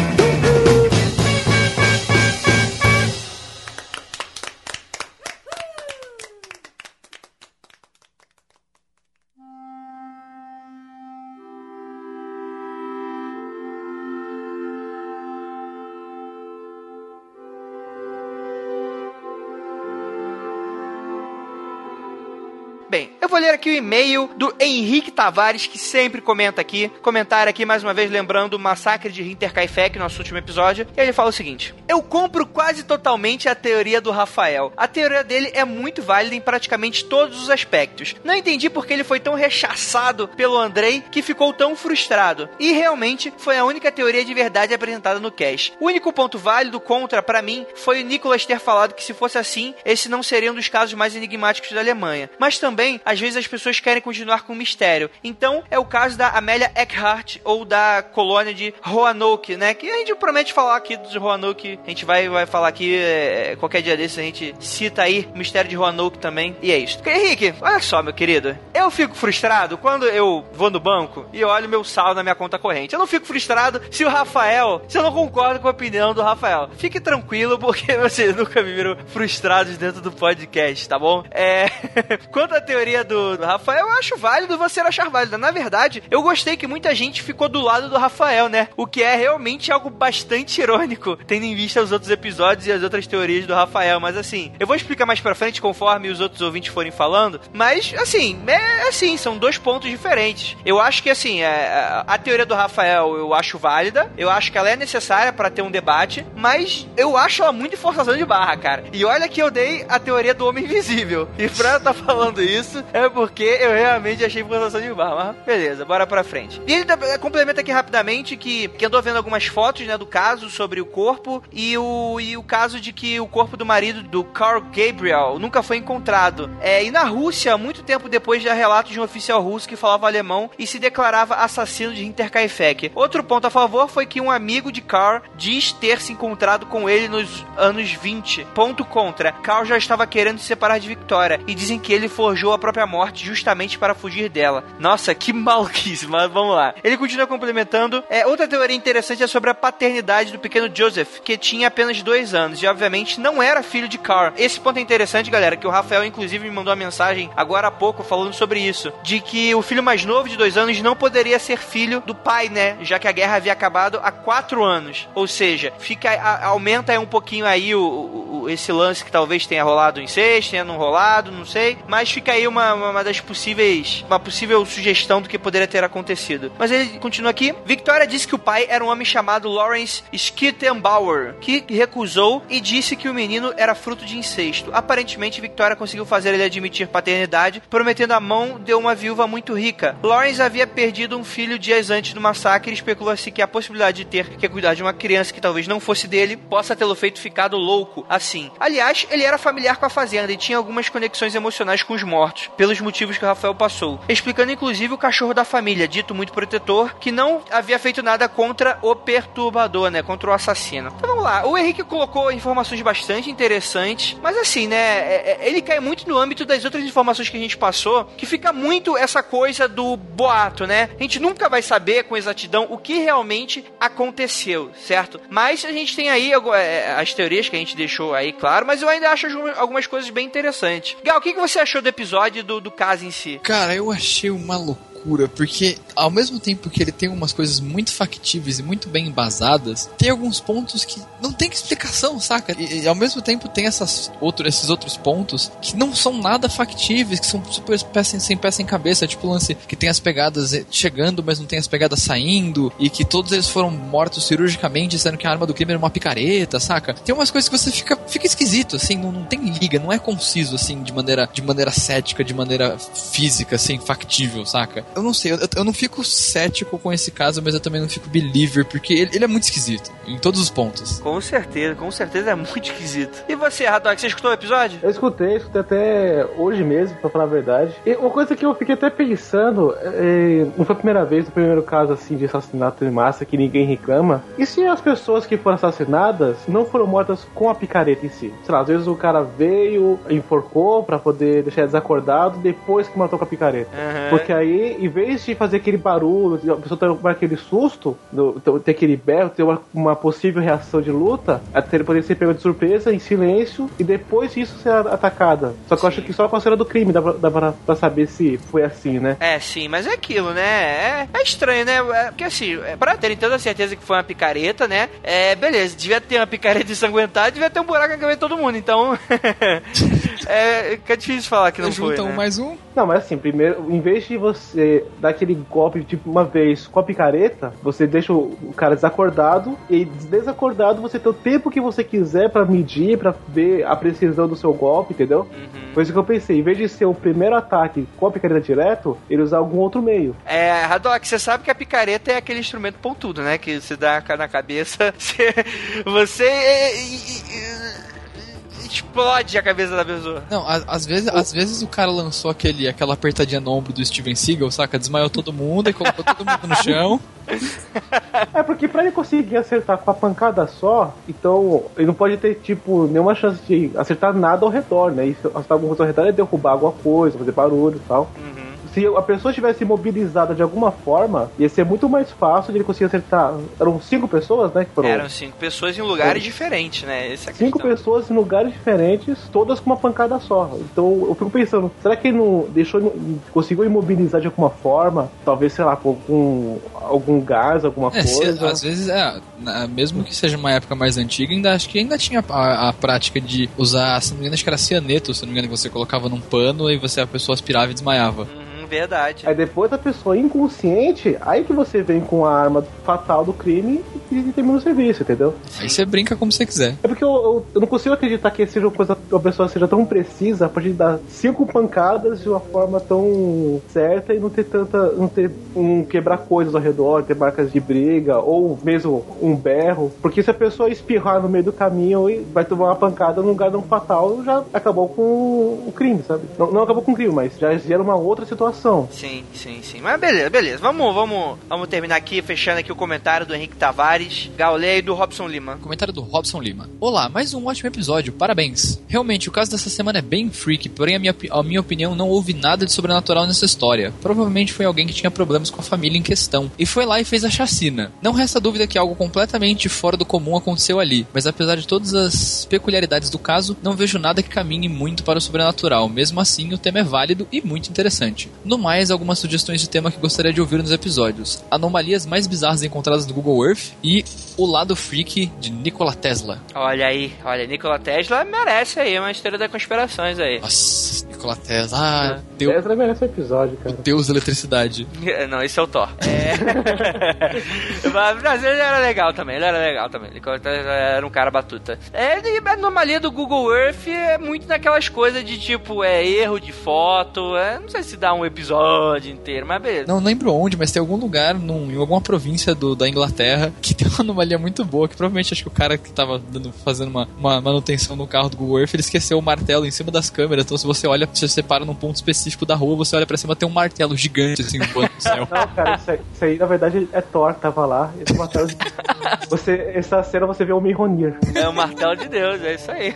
S2: aqui o e-mail do Henrique Tavares, que sempre comenta aqui. Comentário aqui, mais uma vez, lembrando o massacre de Hinterkaifeck, nosso último episódio. E ele fala o seguinte: Eu compro quase totalmente a teoria do Rafael. A teoria dele é muito válida em praticamente todos os aspectos. Não entendi porque ele foi tão rechaçado pelo Andrei que ficou tão frustrado. E realmente foi a única teoria de verdade apresentada no cast. O único ponto válido contra, pra mim, foi o Nicolas ter falado que se fosse assim, esse não seria um dos casos mais enigmáticos da Alemanha. Mas também, às vezes as pessoas querem continuar com o mistério. Então, é o caso da Amélia Eckhart ou da colônia de Roanoke, né? Que a gente promete falar aqui dos Roanoke. A gente vai, vai falar aqui é, qualquer dia desses, a gente cita aí o mistério de Roanoke também. E é isso. Henrique, olha só, meu querido. Eu fico frustrado quando eu vou no banco e olho meu saldo na minha conta corrente. Eu não fico frustrado se o Rafael, se eu não concordo com a opinião do Rafael. Fique tranquilo, porque vocês nunca me viram frustrados dentro do podcast, tá bom? É. Quanto à teoria do, do Rafael, eu acho válido você achar válida. Na verdade, eu gostei que muita gente ficou do lado do Rafael, né? O que é realmente algo bastante irônico, tendo em vista os outros episódios e as outras teorias do Rafael. Mas assim, eu vou explicar mais pra frente conforme os outros ouvintes forem falando. Mas, assim, é assim, são dois pontos diferentes. Eu acho que, assim, é, a teoria do Rafael eu acho válida. Eu acho que ela é necessária para ter um debate. Mas eu acho ela muito forçação de barra, cara. E olha que eu dei a teoria do homem invisível. E pra eu tá falando isso, é porque eu realmente achei forçação de barra. Mas beleza, bora pra frente. E ele complementa aqui rapidamente que, que andou vendo algumas fotos, né, do caso sobre o corpo e o, e o caso de que o corpo do marido do Carl Gabriel nunca foi encontrado. É, e na Rússia, muito tempo depois, já relatos de um oficial russo que falava alemão e se declarava assassino de Hinterkaifeck. Outro ponto a favor foi que um amigo de Carl diz ter se encontrado com ele nos anos 20. Ponto contra. Carl já estava querendo se separar de Victoria e dizem que ele forjou a própria morte justamente para fugir dela. Nossa, que maluquice, mas vamos lá. Ele continua complementando. É, outra teoria interessante é sobre a paternidade do pequeno Joseph, que tinha apenas dois anos e, obviamente, não era filho de Carl. Esse ponto é interessante, galera, que o Rafael, inclusive, me mandou uma mensagem agora há pouco falando sobre isso. De que o filho mais novo de dois anos não poderia ser filho do pai, né? Já que a guerra havia acabado há quatro anos. Ou seja, fica a, aumenta um pouquinho aí o, o, esse lance que talvez tenha rolado em sexto, tenha não rolado, não sei. Mas fica aí uma, uma das possíveis. Uma possível sugestão do que poderia ter acontecido. Mas ele continua aqui. Victoria disse que o pai era um homem chamado Lawrence Skittenbauer, que recusou e disse que o menino era fruto de incesto. Aparentemente, Victoria conseguiu fazer ele admitir paternidade, prometendo a mão de uma viúva muito rica. Lawrence havia perdido um filho dias antes do massacre e especula-se que a possibilidade de ter que cuidar de uma criança que talvez não fosse dele possa tê-lo feito ficado louco assim. Aliás, ele era familiar com a fazenda e tinha algumas conexões emocionais com os mortos, pelos motivos que o Rafael passou, explicando inclusive o cachorro da família, dito muito protetor, que não havia feito nada contra o perturbador, né, contra o assassino. Então vamos lá, o Henrique colocou informações bastante interessantes, mas assim, né, é- é- ele cai muito no âmbito das outras informações que a gente passou, que fica muito essa coisa do boato, né? A gente nunca vai saber com exatidão o que realmente aconteceu, certo? Mas a gente tem aí é, as teorias que a gente deixou aí, claro, mas eu ainda acho algumas- coisas bem interessantes. Gal, o que você achou do episódio do, do caso em si?
S18: Cara, eu achei uma loucura, porque ao mesmo tempo que ele tem umas coisas muito factíveis e muito bem embasadas, tem alguns pontos que não tem explicação, saca? E, e ao mesmo tempo tem essas outro, esses outros pontos que não são nada factíveis, que são super peça, sem peça em cabeça, tipo o lance que tem as pegadas chegando, mas não tem as pegadas saindo, e que todos eles foram mortos cirurgicamente, sendo que a arma do crime era uma picareta, saca? Tem umas coisas que você fica, fica esquisito, assim, não, não tem liga, não é conciso, assim, de maneira, de maneira cética, de maneira física, assim, factível, saca? Eu não sei, eu, eu não fico cético com esse caso, mas eu também não fico believer, porque ele, ele é muito esquisito, em todos os pontos.
S2: Com certeza, com certeza é muito esquisito. E você, Radok, você escutou o episódio?
S19: Eu escutei, escutei até hoje mesmo, pra falar a verdade. E uma coisa que eu fiquei até pensando, é, não foi a primeira vez, o primeiro caso assim de assassinato em massa que ninguém reclama. E se as pessoas que foram assassinadas não foram mortas com a picareta em si? Sei lá, às vezes o cara veio, enforcou pra poder deixar desacordado depois que matou com a picareta.
S2: Aham.
S19: Porque aí em vez de fazer aquele barulho, a pessoa ter aquele susto, ter aquele berro, ter uma, uma possível reação de luta, até ele poder ser pego de surpresa, em silêncio, e depois disso ser atacada. Só que eu acho que só com a cena do crime dá pra, dá pra, pra saber se foi assim, né?
S2: É, sim, mas é aquilo, né? É, é estranho, né? É, porque assim, é, pra terem toda a certeza que foi uma picareta, né? É, beleza, devia ter uma picareta ensanguentada, devia ter um buraco na cabeça de todo mundo, então. é, fica difícil falar que não foi.
S18: Junta um
S2: né?
S18: mais um.
S19: Não, mas assim, primeiro, em vez de você dar aquele golpe tipo uma vez com a picareta, você deixa o cara desacordado e desacordado você tem o tempo que você quiser pra medir, pra ver a precisão do seu golpe, entendeu?
S2: Uhum.
S19: Foi isso que eu pensei. Em vez de ser o primeiro ataque com a picareta direto, ele usar algum outro meio.
S2: É, Haddock, você sabe que a picareta é aquele instrumento pontudo, né? Que você dá na cabeça, você. você explode a cabeça da pessoa.
S18: Não, às vezes, às vezes o cara lançou aquele, aquela apertadinha no ombro do Steven Seagal, saca? Desmaiou todo mundo e colocou todo mundo no chão.
S19: É porque pra ele conseguir acertar com a pancada só, então ele não pode ter, tipo, nenhuma chance de acertar nada ao redor, né? E se acertar alguma coisa ao redor é derrubar alguma coisa, fazer barulho e tal. Se a pessoa estivesse mobilizada de alguma forma, ia ser muito mais fácil de ele conseguir acertar. Eram cinco pessoas, né? Que foram
S2: Eram cinco pessoas em lugares
S19: É.
S2: diferentes, né? Esse é
S19: cinco
S2: questão.
S19: pessoas em lugares diferentes, todas com uma pancada só. Então eu fico pensando, será que ele não deixou, conseguiu imobilizar de alguma forma? Talvez, sei lá, com, com algum gás, alguma
S18: É, se-
S19: coisa.
S18: às vezes, é, mesmo que seja uma época mais antiga, ainda acho que ainda tinha a, a prática de usar, se não me engano, acho que era cianeto, se não me engano, que você colocava num pano e você a pessoa aspirava e desmaiava.
S2: Verdade.
S19: Aí depois a pessoa inconsciente, aí que você vem com a arma fatal do crime e, e termina o serviço, entendeu?
S18: Aí você brinca como você quiser.
S19: É porque eu, eu, eu não consigo acreditar que seja uma coisa, uma pessoa seja tão precisa a partir de dar cinco pancadas de uma forma tão certa e não ter tanta. não ter um quebrar coisas ao redor, ter marcas de briga, ou mesmo um berro. Porque se a pessoa espirrar no meio do caminho e vai tomar uma pancada num lugar não fatal, já acabou com o crime, sabe? Não, não acabou com o crime, mas já gera uma outra situação.
S2: Sim, sim, sim. Mas beleza, beleza. Vamos, vamos, vamos terminar aqui, fechando aqui o comentário do Henrique Tavares, Gaulé e do Robson Lima.
S18: Comentário do Robson Lima. Olá, mais um ótimo episódio, parabéns. Realmente, o caso dessa semana é bem freak, porém, a minha, a minha opinião, não houve nada de sobrenatural nessa história. Provavelmente foi alguém que tinha problemas com a família em questão e foi lá e fez a chacina. Não resta dúvida que algo completamente fora do comum aconteceu ali, mas apesar de todas as peculiaridades do caso, não vejo nada que caminhe muito para o sobrenatural. Mesmo assim, o tema é válido e muito interessante. No mais, algumas sugestões de tema que gostaria de ouvir nos episódios: anomalias mais bizarras encontradas no Google Earth e o lado freak de Nikola Tesla.
S2: Olha aí, olha, Nikola Tesla merece aí uma história das conspirações aí.
S18: Nossa, Nikola Tesla. Ah, Deus,
S19: Tesla merece um episódio, cara.
S18: Deus da eletricidade.
S2: Não, esse é o Thor. É... Mas, ele era legal também, ele era legal também. Nikola Tesla era um cara batuta. É, e a anomalia do Google Earth é muito naquelas coisas de tipo, é erro de foto, é, não sei se dá um episódio inteiro, mas beleza.
S18: Não lembro onde, mas tem algum lugar num- em alguma província do- da Inglaterra que tem uma anomalia muito boa, que provavelmente acho que o cara que tava dando- fazendo uma, uma manutenção no carro do Google Earth, ele esqueceu o martelo em cima das câmeras. Então se você olha, se você para num ponto específico da rua, você olha pra cima, tem um martelo gigante assim voando no céu.
S19: Não, cara, isso aí, isso aí, na verdade é Thor, tava lá. Esse martelo de- você, essa cena você vê o Mihonir.
S2: É o martelo de Deus, é isso aí.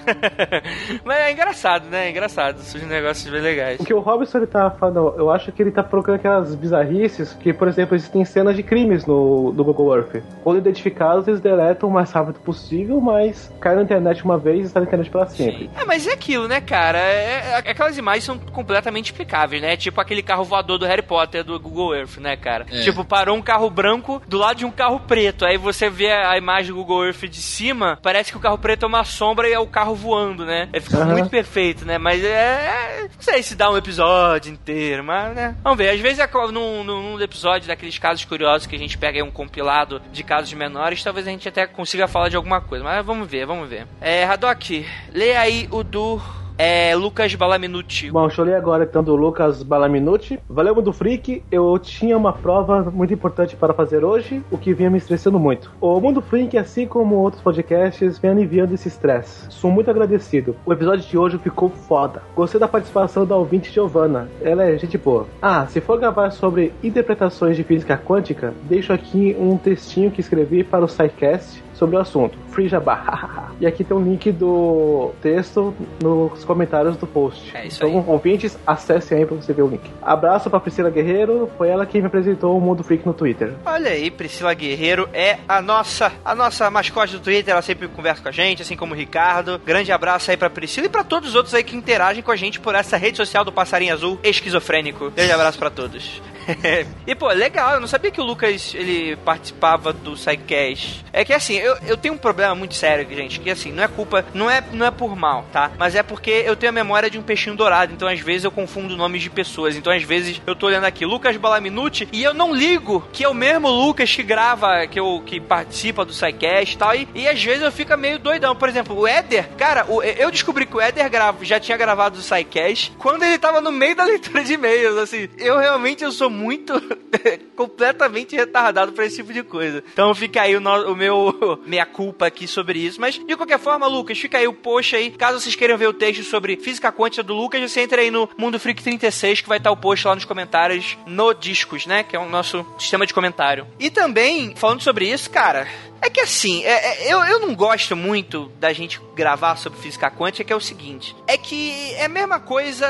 S2: Mas é engraçado, né? É engraçado. Surgem negócios bem legais.
S19: O que o Robson ele tá falando, eu acho que ele tá procurando aquelas bizarrices que, por exemplo, existem cenas de crimes no, no Google Earth. Quando identificados, eles deletam o mais rápido possível, mas cai na internet uma vez e está na internet para sempre.
S2: É, mas é aquilo, né, cara? É, é- aquelas imagens são completamente explicáveis, né? Tipo aquele carro voador do Harry Potter do Google Earth, né, cara?
S18: É.
S2: Tipo, parou um carro branco do lado de um carro preto. Aí você vê a imagem do Google Earth de cima, parece que o carro preto é uma sombra e é o carro voando, né? Ele fica
S19: Aham.
S2: muito perfeito, né? Mas é. Não sei se dá um episódio inteiro, mas, né? Vamos ver. Às vezes, é num num episódio daqueles casos curiosos que a gente pega aí um compilado de casos menores, talvez a gente até consiga falar de alguma coisa. Mas vamos ver, vamos ver. É, Haddock, lê aí o do. É, Lucas Balaminuti.
S19: Bom, deixa eu ler agora então do Lucas Balaminuti. Valeu, Mundo Freak. Eu tinha uma prova muito importante para fazer hoje, o que vinha me estressando muito. O Mundo Freak, assim como outros podcasts, vem aliviando esse estresse. Sou muito agradecido. O episódio de hoje ficou foda. Gostei da participação da ouvinte Giovanna. Ela é gente boa. Ah, se for gravar sobre interpretações de física quântica, deixo aqui um textinho que escrevi para o SciCast sobre o assunto. Free Jabá. e aqui tem um link do texto nos comentários do post.
S2: É isso
S19: então, ouvintes, acessem aí pra você ver o link. Abraço pra Priscila Guerreiro, foi ela quem me apresentou o Mundo Freak no Twitter.
S2: Olha aí, Priscila Guerreiro é a nossa, a nossa mascote do Twitter, ela sempre conversa com a gente, assim como o Ricardo. Grande abraço aí pra Priscila e pra todos os outros aí que interagem com a gente por essa rede social do Passarinho Azul esquizofrênico. Grande abraço pra todos. e pô, legal, eu não sabia que o Lucas ele participava do Sidecast. É que assim, eu, eu tenho um problema muito sério, gente, que assim, não é culpa, não é, não é por mal, tá? Mas é porque eu tenho a memória de um peixinho dourado, então às vezes eu confundo nomes de pessoas. Então às vezes eu tô olhando aqui Lucas Balaminuti e eu não ligo que é o mesmo Lucas que grava, que, eu, que participa do Sidecast e tal, e, e às vezes eu fico meio doidão. Por exemplo, o Éder, cara, o- eu descobri que o Éder grava, já tinha gravado o Sidecast quando ele tava no meio da leitura de e-mails, assim. Eu realmente eu sou muito completamente retardado pra esse tipo de coisa. Então fica aí o, no- o meu meia culpa aqui sobre isso. Mas de qualquer forma, Lucas, fica aí o post aí. Caso vocês queiram ver o texto sobre física quântica do Lucas, você entra aí no Mundo Freak 36 que vai estar o post lá nos comentários no Discos, né? Que é o nosso sistema de comentário. E também, falando sobre isso, cara. É que assim, é- é- eu, eu não gosto muito da gente gravar sobre física quântica, que é o seguinte: é que é a mesma coisa.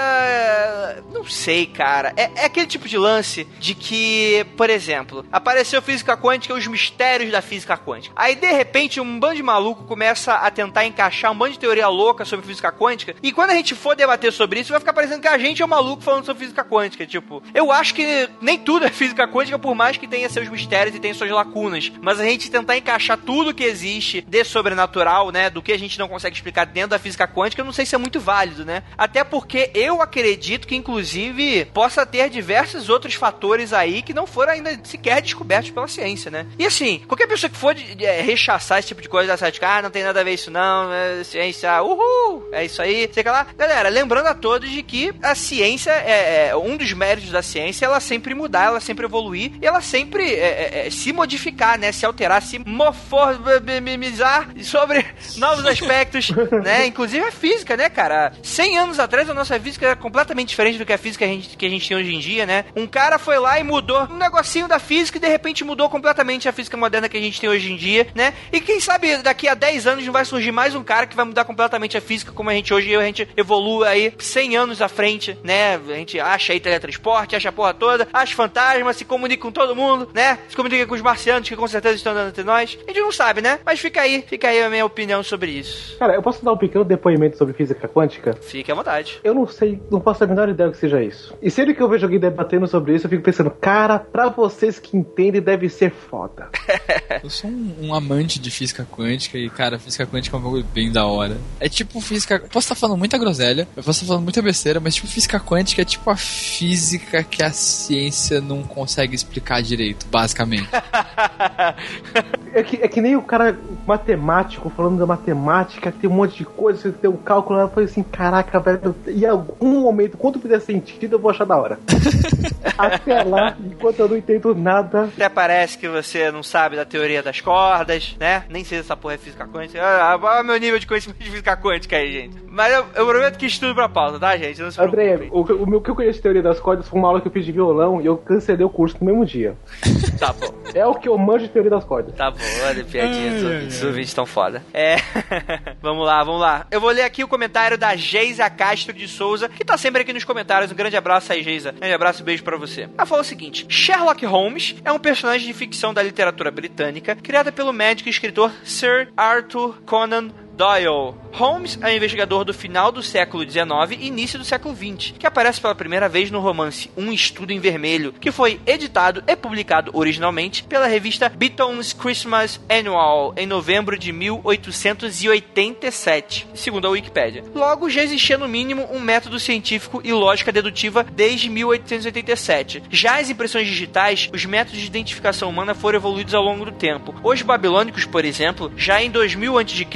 S2: Não sei, cara. É, é aquele tipo de lance de que, por exemplo, apareceu física quântica os mistérios da física quântica. Aí, de repente, um bando de maluco começa a tentar encaixar um bando de teoria louca sobre física quântica. E quando a gente for debater sobre isso, vai ficar parecendo que a gente é um maluco falando sobre física quântica. Tipo, eu acho que nem tudo é física quântica, por mais que tenha seus mistérios e tenha suas lacunas. Mas a gente tentar encaixar tudo que existe de sobrenatural, né? Do que a gente não consegue explicar dentro da física quântica, eu não sei se é muito válido, né? Até porque eu acredito que, inclusive, possa ter diversos outros fatores aí que não foram ainda sequer descobertos pela ciência, né? E assim, qualquer pessoa que for de- de- é, rechaçar esse tipo de coisa, essa de ah, não tem nada a ver isso não, é ciência, uhul, é isso aí, sei lá. Galera, lembrando a todos de que a ciência é, é um dos méritos da ciência, é ela sempre mudar, ela sempre evoluir, e ela sempre é, é, se modificar, né? Se alterar, se morfomizar sobre novos aspectos, né? Inclusive a física, né, cara? 100 anos atrás a nossa física era completamente diferente do que a física que a gente, que a gente tem hoje em dia, né? Um cara foi lá e mudou um negocinho da física e de repente mudou completamente a física moderna que a gente tem hoje em dia, né? E quem sabe daqui a 10 anos não vai surgir mais um cara que vai mudar completamente a física como a gente hoje, a gente evolui aí 100 anos à frente, né? A gente acha aí teletransporte, acha a porra toda, acha fantasma, se comunica com todo mundo, né? Se comunica com os marcianos que com certeza estão andando entre nós. A gente não sabe, né? Mas fica aí, fica aí a minha opinião sobre isso.
S19: Cara, eu posso dar um pequeno depoimento sobre física quântica?
S2: Fique à vontade.
S19: Eu não sei, não faço a menor ideia do que seja isso. E sempre que eu vejo alguém debatendo sobre isso, eu fico pensando, cara, pra vocês que entendem, deve ser foda.
S18: Eu sou um, um amante de física quântica e, cara, física quântica é um bagulho bem da hora. É tipo física. eu Posso estar falando muita groselha, eu posso estar falando muita besteira, mas tipo, física quântica é tipo a física que a ciência não consegue explicar direito, basicamente.
S19: É que, é que nem o cara matemático falando da matemática, que tem um monte de coisa, você tem um cálculo, eu falei assim, caraca, velho, em algum momento, quando fizer sentido, eu vou achar da hora. Até lá, enquanto eu não entendo nada.
S2: Até parece que você não sabe da teoria das cordas, né? Nem sei se essa porra é física quântica. Ah, Olha o meu nível de conhecimento de física quântica aí, gente. Mas eu, eu prometo que estudo pra pauta, tá, gente? Não se
S19: André, o, o meu que eu conheço de teoria das cordas foi uma aula que eu fiz de violão e eu cancelei o curso no mesmo dia.
S2: Tá bom.
S19: É o que eu manjo de teoria das cordas.
S2: Tá bom, olha piadinha, os ouvintes- tão foda. É. vamos lá, vamos lá. Eu vou ler aqui o comentário da Geisa Castro de Souza, que tá sempre aqui nos comentários. Um grande abraço aí, Geisa. Grande abraço e beijo pra você. Ela falou o seguinte: Sherlock Holmes é um personagem de ficção da literatura britânica, criada pelo médico e escritor Sir Arthur Conan Doyle. Holmes é um investigador do final do século XIX e início do século XX, que aparece pela primeira vez no romance Um Estudo em Vermelho, que foi editado e publicado originalmente pela revista Beaton's Christmas Annual em novembro de 1887, segundo a Wikipédia. Logo, já existia no mínimo um método científico e lógica dedutiva desde 1887. Já as impressões digitais, os métodos de identificação humana foram evoluídos ao longo do tempo. Os babilônicos, por exemplo, já em 2000 a.C.,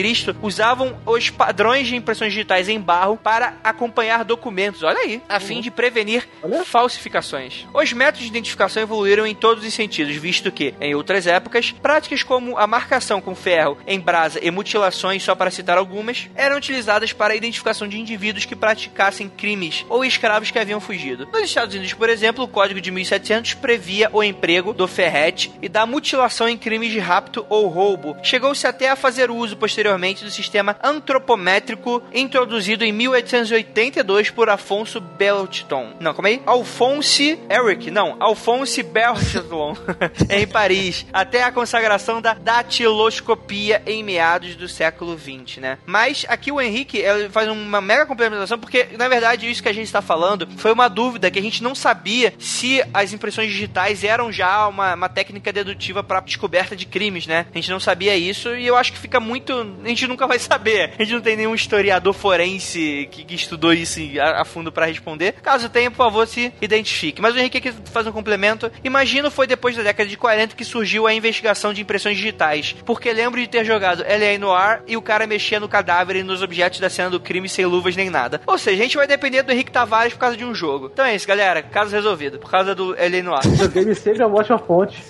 S2: usavam os padrões de impressões digitais em barro para acompanhar documentos, olha aí, a fim de prevenir falsificações. Os métodos de identificação evoluíram em todos os sentidos, visto que, em outras épocas, práticas como a marcação com ferro em brasa e mutilações, só para citar algumas, eram utilizadas para a identificação de indivíduos que praticassem crimes ou escravos que haviam fugido. Nos Estados Unidos, por exemplo, o Código de 1700 previa o emprego do ferrete e da mutilação em crimes de rapto ou roubo. Chegou-se até a fazer uso posteriormente do sistema sistema antropométrico introduzido em 1882 por Afonso Belton. Não, como é? Alphonse Eric, não, Alphonse Belton, em Paris, até a consagração da datiloscopia em meados do século 20, né? Mas aqui o Henrique faz uma mega complementação porque, na verdade, isso que a gente está falando foi uma dúvida que a gente não sabia se as impressões digitais eram já uma, uma técnica dedutiva para descoberta de crimes, né? A gente não sabia isso e eu acho que fica muito. A gente nunca vai saber. A gente não tem nenhum historiador forense que, que estudou isso a, a fundo para responder. Caso tenha, por favor, se identifique. Mas o Henrique aqui faz um complemento. Imagino foi depois da década de 40 que surgiu a investigação de impressões digitais. Porque lembro de ter jogado L.A. Noir e o cara mexia no cadáver e nos objetos da cena do crime sem luvas nem nada. Ou seja, a gente vai depender do Henrique Tavares por causa de um jogo. Então é isso, galera. Caso resolvido. Por causa do L.A. Noir.
S19: Videogame sempre é uma ótima fonte.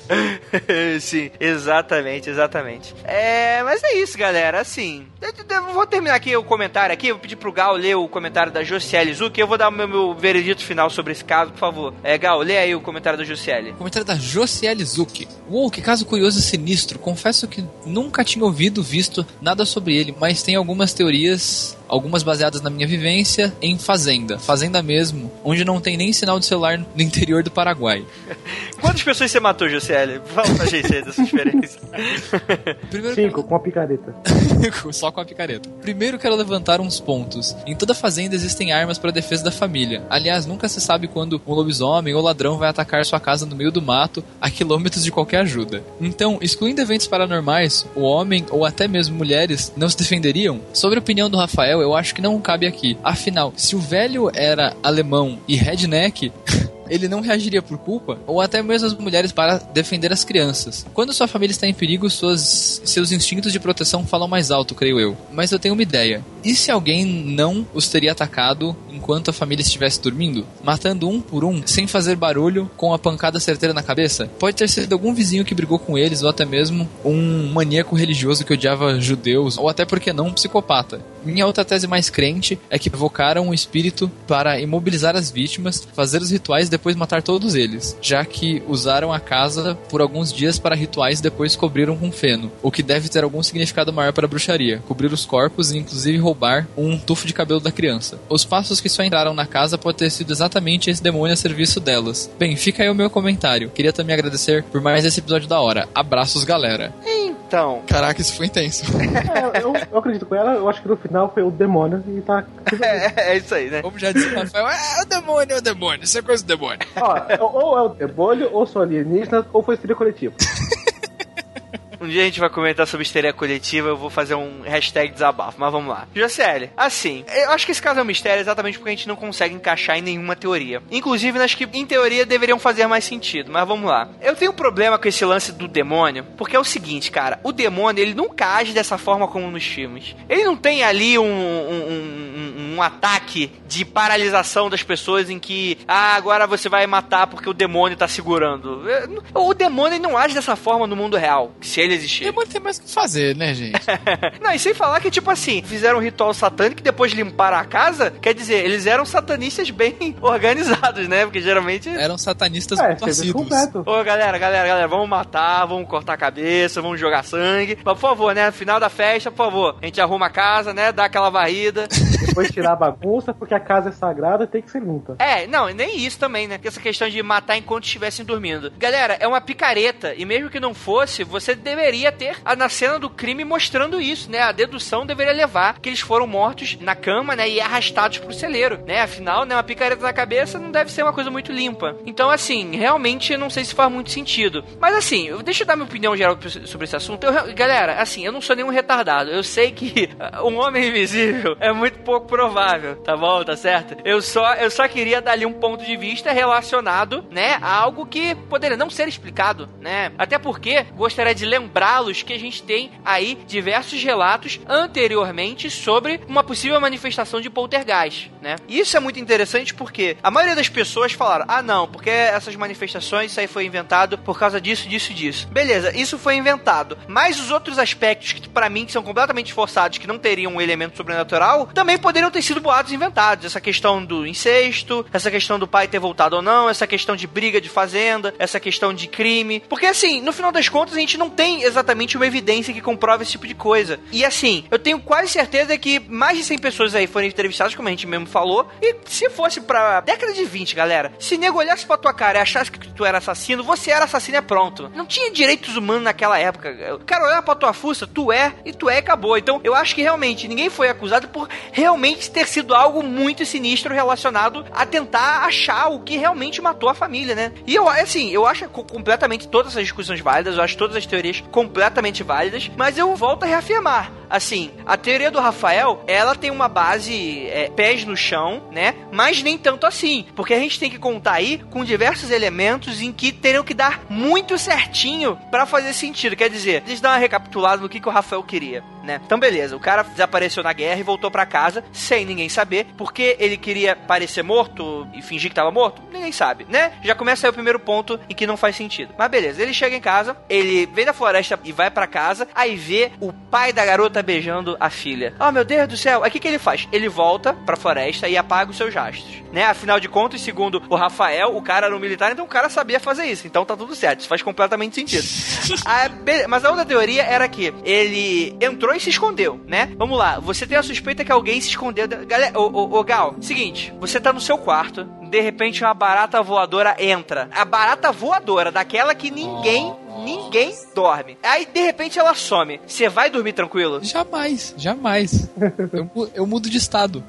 S2: Sim, exatamente, exatamente. É, mas é isso, galera. Assim, vou terminar aqui o comentário aqui. Vou pedir pro Gal ler o comentário da Josiele Zuc. Eu vou dar o meu, meu veredito final sobre esse caso, por favor. É, Gal, lê aí o comentário da Josiele.
S18: Comentário da Josiele Zuc. Uou, que caso curioso e sinistro. Confesso que nunca tinha ouvido, visto nada sobre ele, mas tem algumas teorias algumas baseadas na minha vivência em fazenda, fazenda mesmo, onde não tem nem sinal de celular no interior do Paraguai.
S2: Quantas pessoas você matou, Josiele? Fala pra gente aí dessa experiência.
S18: Primeiro
S19: Cinco, com a picareta.
S18: Só com a picareta. Primeiro quero levantar uns pontos. Em toda fazenda existem armas para defesa da família. Aliás, nunca se sabe quando um lobisomem ou ladrão vai atacar sua casa no meio do mato, a quilômetros de qualquer ajuda. Então, excluindo eventos paranormais, o homem ou até mesmo mulheres não se defenderiam? Sobre a opinião do Rafael, eu acho que não cabe aqui. Afinal, se o velho era alemão e redneck. ele não reagiria por culpa, ou até mesmo as mulheres para defender as crianças. Quando sua família está em perigo, suas, seus instintos de proteção falam mais alto, creio eu. Mas eu tenho uma ideia. E se alguém não os teria atacado enquanto a família estivesse dormindo? Matando um por um, sem fazer barulho, com a pancada certeira na cabeça? Pode ter sido algum vizinho que brigou com eles, ou até mesmo um maníaco religioso que odiava judeus, ou até porque não um psicopata. Minha outra tese mais crente é que provocaram um espírito para imobilizar as vítimas, fazer os rituais depois matar todos eles, já que usaram a casa por alguns dias para rituais e depois cobriram com feno, o que deve ter algum significado maior para a bruxaria, cobrir os corpos e inclusive roubar um tufo de cabelo da criança. Os passos que só entraram na casa pode ter sido exatamente esse demônio a serviço delas. Bem, fica aí o meu comentário. Queria também agradecer por mais esse episódio da hora. Abraços, galera.
S2: Então.
S18: Caraca, isso foi intenso.
S19: É, eu, eu acredito com ela, eu acho que no final foi o demônio e tá.
S2: É, é isso aí, né?
S18: Como já disse o Rafael, é o demônio, é o demônio, isso é coisa do demônio.
S19: Ó, ou é o demônio, ou sou alienígena, ou foi histeria coletiva.
S2: Um dia a gente vai comentar sobre histeria coletiva, eu vou fazer um hashtag desabafo, mas vamos lá. Jocely, assim, eu acho que esse caso é um mistério exatamente porque a gente não consegue encaixar em nenhuma teoria. Inclusive nas que, em teoria, deveriam fazer mais sentido, mas vamos lá. Eu tenho um problema com esse lance do demônio, porque é o seguinte, cara, o demônio, ele nunca age dessa forma como nos filmes. Ele não tem ali um, um, um, um ataque de paralisação das pessoas em que, ah, agora você vai matar porque o demônio tá segurando. O demônio não age dessa forma no mundo real, se ele existir.
S18: Demônio tem mais o que fazer, né, gente?
S2: não, e sem falar que, tipo assim, fizeram um ritual satânico e depois limparam a casa, quer dizer, eles eram satanistas bem organizados, né? Porque geralmente...
S18: Eram satanistas
S19: É,
S18: muito assíduos.
S2: Ô, galera, galera, galera, vamos matar, vamos cortar a cabeça, vamos jogar sangue. Mas, por favor, né? No final da festa, por favor, a gente arruma a casa, né? Dá aquela varrida.
S19: Depois tirar a bagunça, porque a casa é sagrada tem que ser limpa.
S2: É, não, nem isso também, né? Essa questão de matar enquanto estivessem dormindo. Galera, é uma picareta. E mesmo que não fosse, você deveria ter a, na cena do crime mostrando isso, né? A dedução deveria levar que eles foram mortos na cama, né? E arrastados pro celeiro, né? Afinal, né? Uma picareta na cabeça não deve ser uma coisa muito limpa. Então, assim, realmente não sei se faz muito sentido. Mas, assim, deixa eu dar minha opinião geral sobre esse assunto. Eu, galera, assim, eu não sou nenhum retardado. Eu sei que um homem invisível é muito pouco provável, tá bom? Tá certo? Eu só, eu só queria dar ali um ponto de vista relacionado, né, a algo que poderia não ser explicado, né? Até porque gostaria de lembrá-los que a gente tem aí diversos relatos anteriormente sobre uma possível manifestação de poltergeist, né? Isso é muito interessante porque a maioria das pessoas falaram: "Ah, não, porque essas manifestações isso aí foi inventado por causa disso, disso e disso". Beleza, isso foi inventado. Mas os outros aspectos que pra mim são completamente forçados, que não teriam um elemento sobrenatural, também poderiam ter sido boatos inventados. Essa questão do incesto, essa questão do pai ter voltado ou não, essa questão de briga de fazenda, essa questão de crime. Porque assim, no final das contas, a gente não tem exatamente uma evidência que comprova esse tipo de coisa. E assim, eu tenho quase certeza que mais de 100 pessoas aí foram entrevistadas, como a gente mesmo falou. E se fosse pra década de 20, galera, se nego olhasse pra tua cara e achasse que tu era assassino, você era assassino é pronto. Não tinha direitos humanos naquela época. O cara olhava pra tua fuça, tu é, e tu é e acabou. Então, eu acho que realmente ninguém foi acusado por realmente ter sido algo muito sinistro relacionado a tentar achar o que realmente matou a família, né? E eu, assim, eu acho co- completamente todas essas discussões válidas, eu acho todas as teorias completamente válidas, mas eu volto a reafirmar. Assim, a teoria do Rafael, ela tem uma base é, pés no chão, né? Mas nem tanto assim. Porque a gente tem que contar aí com diversos elementos em que teriam que dar muito certinho pra fazer sentido. Quer dizer, deixa eu dar uma recapitulada no que, que o Rafael queria, né? Então, beleza, o cara desapareceu na guerra e voltou pra casa sem ninguém saber. Porque ele queria parecer morto e fingir que tava morto? Ninguém sabe, né? Já começa aí o primeiro ponto em que não faz sentido. Mas beleza, ele chega em casa, ele vem da floresta e vai pra casa, aí vê o pai da garota beijando a filha. Oh, meu Deus do céu. Aí o que, que ele faz? Ele volta pra floresta e apaga os seus rastros, né? Afinal de contas, segundo o Rafael, o cara era um militar, então o cara sabia fazer isso. Então tá tudo certo. Isso faz completamente sentido. Ah, be- Mas a outra teoria era que ele entrou e se escondeu, né? Vamos lá. Você tem a suspeita que alguém se escondeu. da- Galera, ô, ô, ô Gal, seguinte. Você tá no seu quarto, de repente uma barata voadora entra. A barata voadora, daquela que ninguém, ninguém dorme. Aí, de repente, ela some. Você vai dormir tranquilo?
S18: Jamais, jamais. Eu, eu mudo de estado.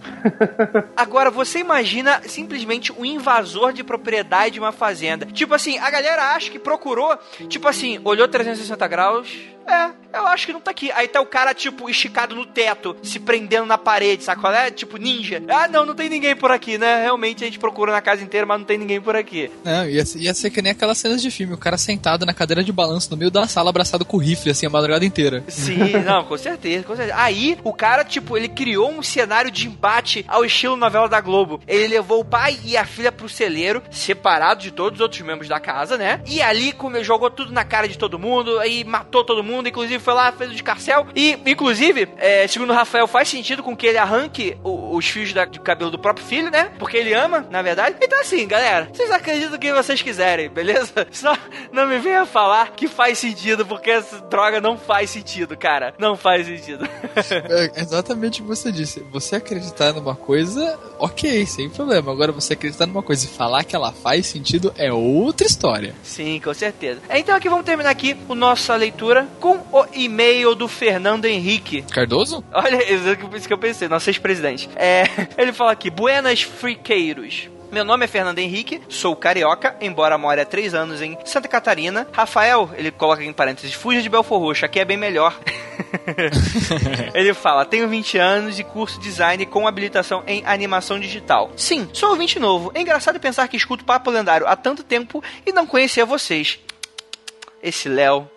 S2: Agora, você imagina simplesmente um invasor de propriedade de uma fazenda. Tipo assim, a galera acha que procurou, tipo assim, olhou 360 graus. É, eu acho que não tá aqui. Aí tá o cara, tipo, esticado no teto, se prendendo na parede, sabe qual é? Tipo, ninja. Ah, não, não tem ninguém por aqui, né? Realmente a gente procura na casa inteira, mas não tem ninguém por aqui.
S18: Não, ia, ser- ia ser que nem aquelas cenas de filme, o cara sentado na cadeira de balanço no meio da sala, abraçado com o rifle, assim, a madrugada inteira.
S2: Sim, não, com certeza, com certeza. Aí, o cara, tipo, ele criou um cenário de embate ao estilo novela da Globo. Ele levou o pai e a filha pro celeiro, separado de todos os outros membros da casa, né? E ali come- jogou tudo na cara de todo mundo, aí matou todo mundo, inclusive foi lá, fez o descarcel. E, inclusive, é, segundo o Rafael, faz sentido com que ele arranque o- os fios da- de cabelo do próprio filho, né? Porque ele ama, na verdade. Então, assim, galera, vocês acreditam no que vocês quiserem, beleza? Só não me venha falar que faz sentido, porque essa droga não faz sentido, cara. Não faz sentido.
S18: É exatamente o que você disse. Você acreditar numa coisa, ok, sem problema. Agora, você acreditar numa coisa e falar que ela faz sentido é outra história.
S2: Sim, com certeza. Então aqui vamos terminar aqui a nossa leitura com o e-mail do Fernando Henrique.
S18: Cardoso?
S2: Olha, isso que eu pensei, nosso ex-presidente. É, ele fala aqui, Buenas Friqueiros. Meu nome é Fernando Henrique, sou carioca, embora more há três anos em Santa Catarina. Rafael, ele coloca em parênteses, fuja de Belfor Roxo, aqui é bem melhor. ele fala, tenho 20 anos e curso design com habilitação em animação digital. Sim, sou ouvinte novo. É engraçado pensar que escuto papo lendário há tanto tempo e não conhecia vocês. Esse Léo.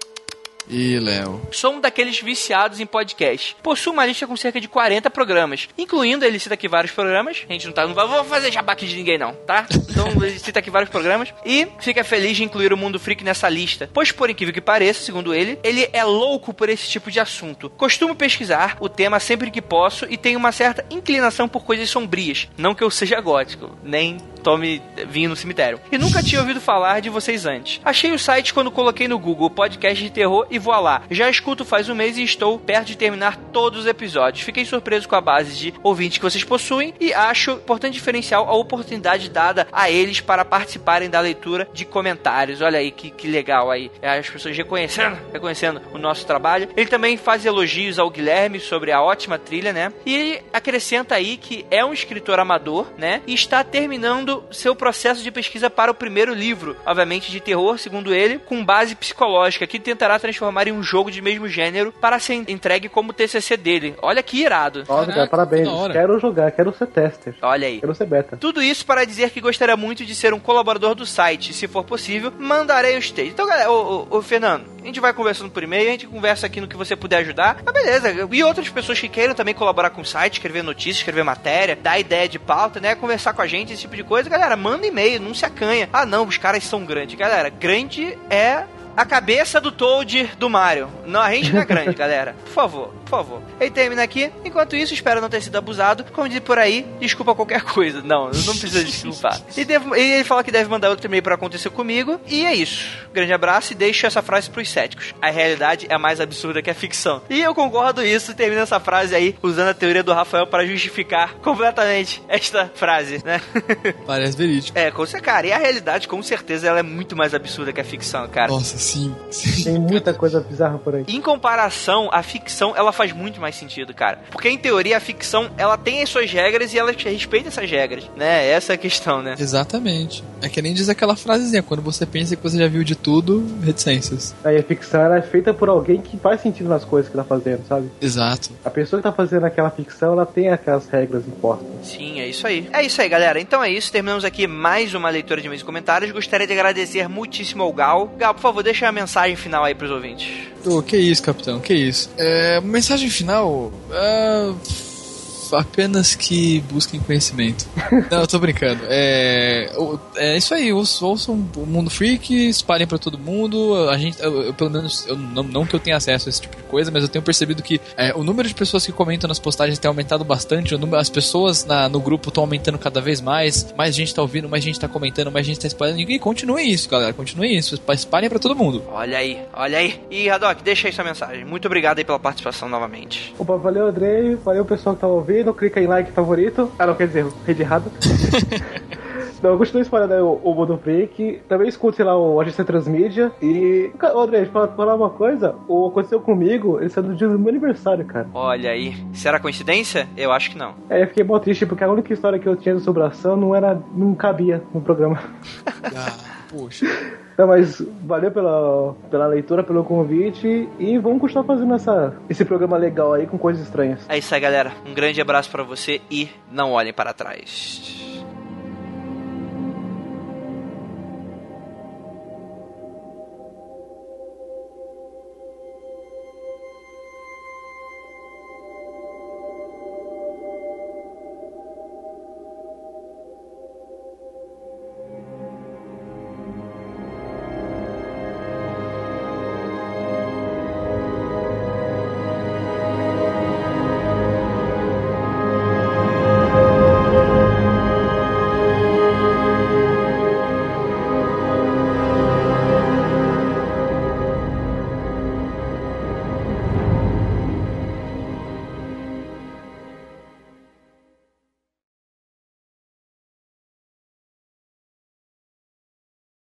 S18: Ih, Léo.
S2: Sou um daqueles viciados em podcast. Possuo uma lista com cerca de 40 programas, incluindo, ele cita aqui vários programas. A gente não tá, não vou fazer jabá aqui de ninguém não, tá? Então ele cita aqui vários programas e fica feliz de incluir o Mundo Freak nessa lista, pois por incrível que pareça, segundo ele, ele é louco por esse tipo de assunto. Costumo pesquisar o tema sempre que posso e tenho uma certa inclinação por coisas sombrias. Não que eu seja gótico, nem tome vinho no cemitério. E nunca tinha ouvido falar de vocês antes. Achei o site quando coloquei no Google podcast de terror e vou lá. Já escuto faz um mês e estou perto de terminar todos os episódios. Fiquei surpreso com a base de ouvintes que vocês possuem e acho importante diferencial a oportunidade dada a eles para participarem da leitura de comentários. Olha aí que, que legal aí. As pessoas reconhecendo, reconhecendo o nosso trabalho. Ele também faz elogios ao Guilherme sobre a ótima trilha, né? E ele acrescenta aí que é um escritor amador, né? E está terminando seu processo de pesquisa para o primeiro livro, obviamente de terror, segundo ele, com base psicológica, que tentará transformar em um jogo de mesmo gênero para ser entregue como TCC dele. Olha que irado.
S19: Nossa, cara, parabéns. Quero jogar, quero ser tester.
S2: Olha aí.
S19: Quero ser beta.
S2: Tudo isso para dizer que gostaria muito de ser um colaborador do site. Se for possível, mandarei os textos. Então, galera, ô, ô, ô, Fernando, a gente vai conversando por e-mail, a gente conversa aqui no que você puder ajudar. Ah, beleza. E outras pessoas que queiram também colaborar com o site, escrever notícias, escrever matéria, dar ideia de pauta, né? Conversar com a gente, esse tipo de coisa. Galera, manda e-mail, não se acanha. Ah, não, os caras são grandes. Galera, grande é a cabeça do Toad do Mario. Não, a gente não é grande, galera. Por favor, por favor. Ele termina aqui. Enquanto isso, espero não ter sido abusado. Como diz por aí, desculpa qualquer coisa. Não, não precisa desculpar. E, devo- e ele fala que deve mandar outro e-mail pra acontecer comigo. E é isso. Grande abraço e deixo essa frase pros céticos. A realidade é mais absurda que a ficção. E eu concordo isso. Termina essa frase aí usando a teoria do Rafael para justificar completamente esta frase, né?
S18: Parece verídico.
S2: É, com certeza, cara. E a realidade, com certeza, ela é muito mais absurda que a ficção, cara.
S18: Nossa, sim.
S19: Tem muita coisa bizarra por aí.
S2: Em comparação, a ficção, ela faz muito mais sentido, cara. Porque, em teoria, a ficção, ela tem as suas regras e ela respeita essas regras, né? Essa é a questão, né?
S18: Exatamente. É que nem diz aquela frasezinha, quando você pensa que você já viu de tudo, reticências.
S19: Aí a ficção ela é feita por alguém que faz sentido nas coisas que tá fazendo, sabe?
S18: Exato.
S19: A pessoa que tá fazendo aquela ficção, ela tem aquelas regras impostas.
S2: Sim, é isso aí. É isso aí, galera. Então é isso. Terminamos aqui mais uma leitura de e comentários. Gostaria de agradecer muitíssimo ao Gal. Gal, por favor, deixa a mensagem final aí pros ouvintes.
S18: Ô, que isso, capitão, que isso. É, mensagem final. é, apenas que busquem conhecimento. Não, eu tô brincando. É, é isso aí, ouçam, o Mundo Freak, espalhem pra todo mundo. A gente, eu, eu, pelo menos, eu, não, não que eu tenha acesso a esse tipo de coisa, mas eu tenho percebido que é, o número de pessoas que comentam nas postagens tem aumentado bastante. O número, as pessoas na- no grupo estão aumentando cada vez mais. Mais gente tá ouvindo, mais gente tá comentando, mais gente tá espalhando. E continuem isso, galera, continuem isso. Espalhem pra todo mundo.
S2: Olha aí, olha aí. E, Haddock, deixa aí sua mensagem. Muito obrigado aí pela participação novamente.
S19: Opa, valeu Andrei, valeu pessoal que tá ouvindo, clica em like favorito. Ah não, quer dizer, rede errada. Não, continue espalhando aí o, o Mundo Freak. Também escute lá o Agência Transmídia. E. Ô, André, pra falar uma coisa, o aconteceu comigo, ele saiu do dia do meu aniversário, cara.
S2: Olha aí. Será coincidência? Eu acho que não.
S19: Aí eu fiquei mó triste porque a única história que eu tinha de sobração não era. não cabia no programa.
S18: Poxa.
S19: Não, mas valeu pela, pela leitura, pelo convite e vamos continuar fazendo essa, esse programa legal aí com coisas estranhas.
S2: É isso aí, galera. Um grande abraço pra você e não olhem para trás.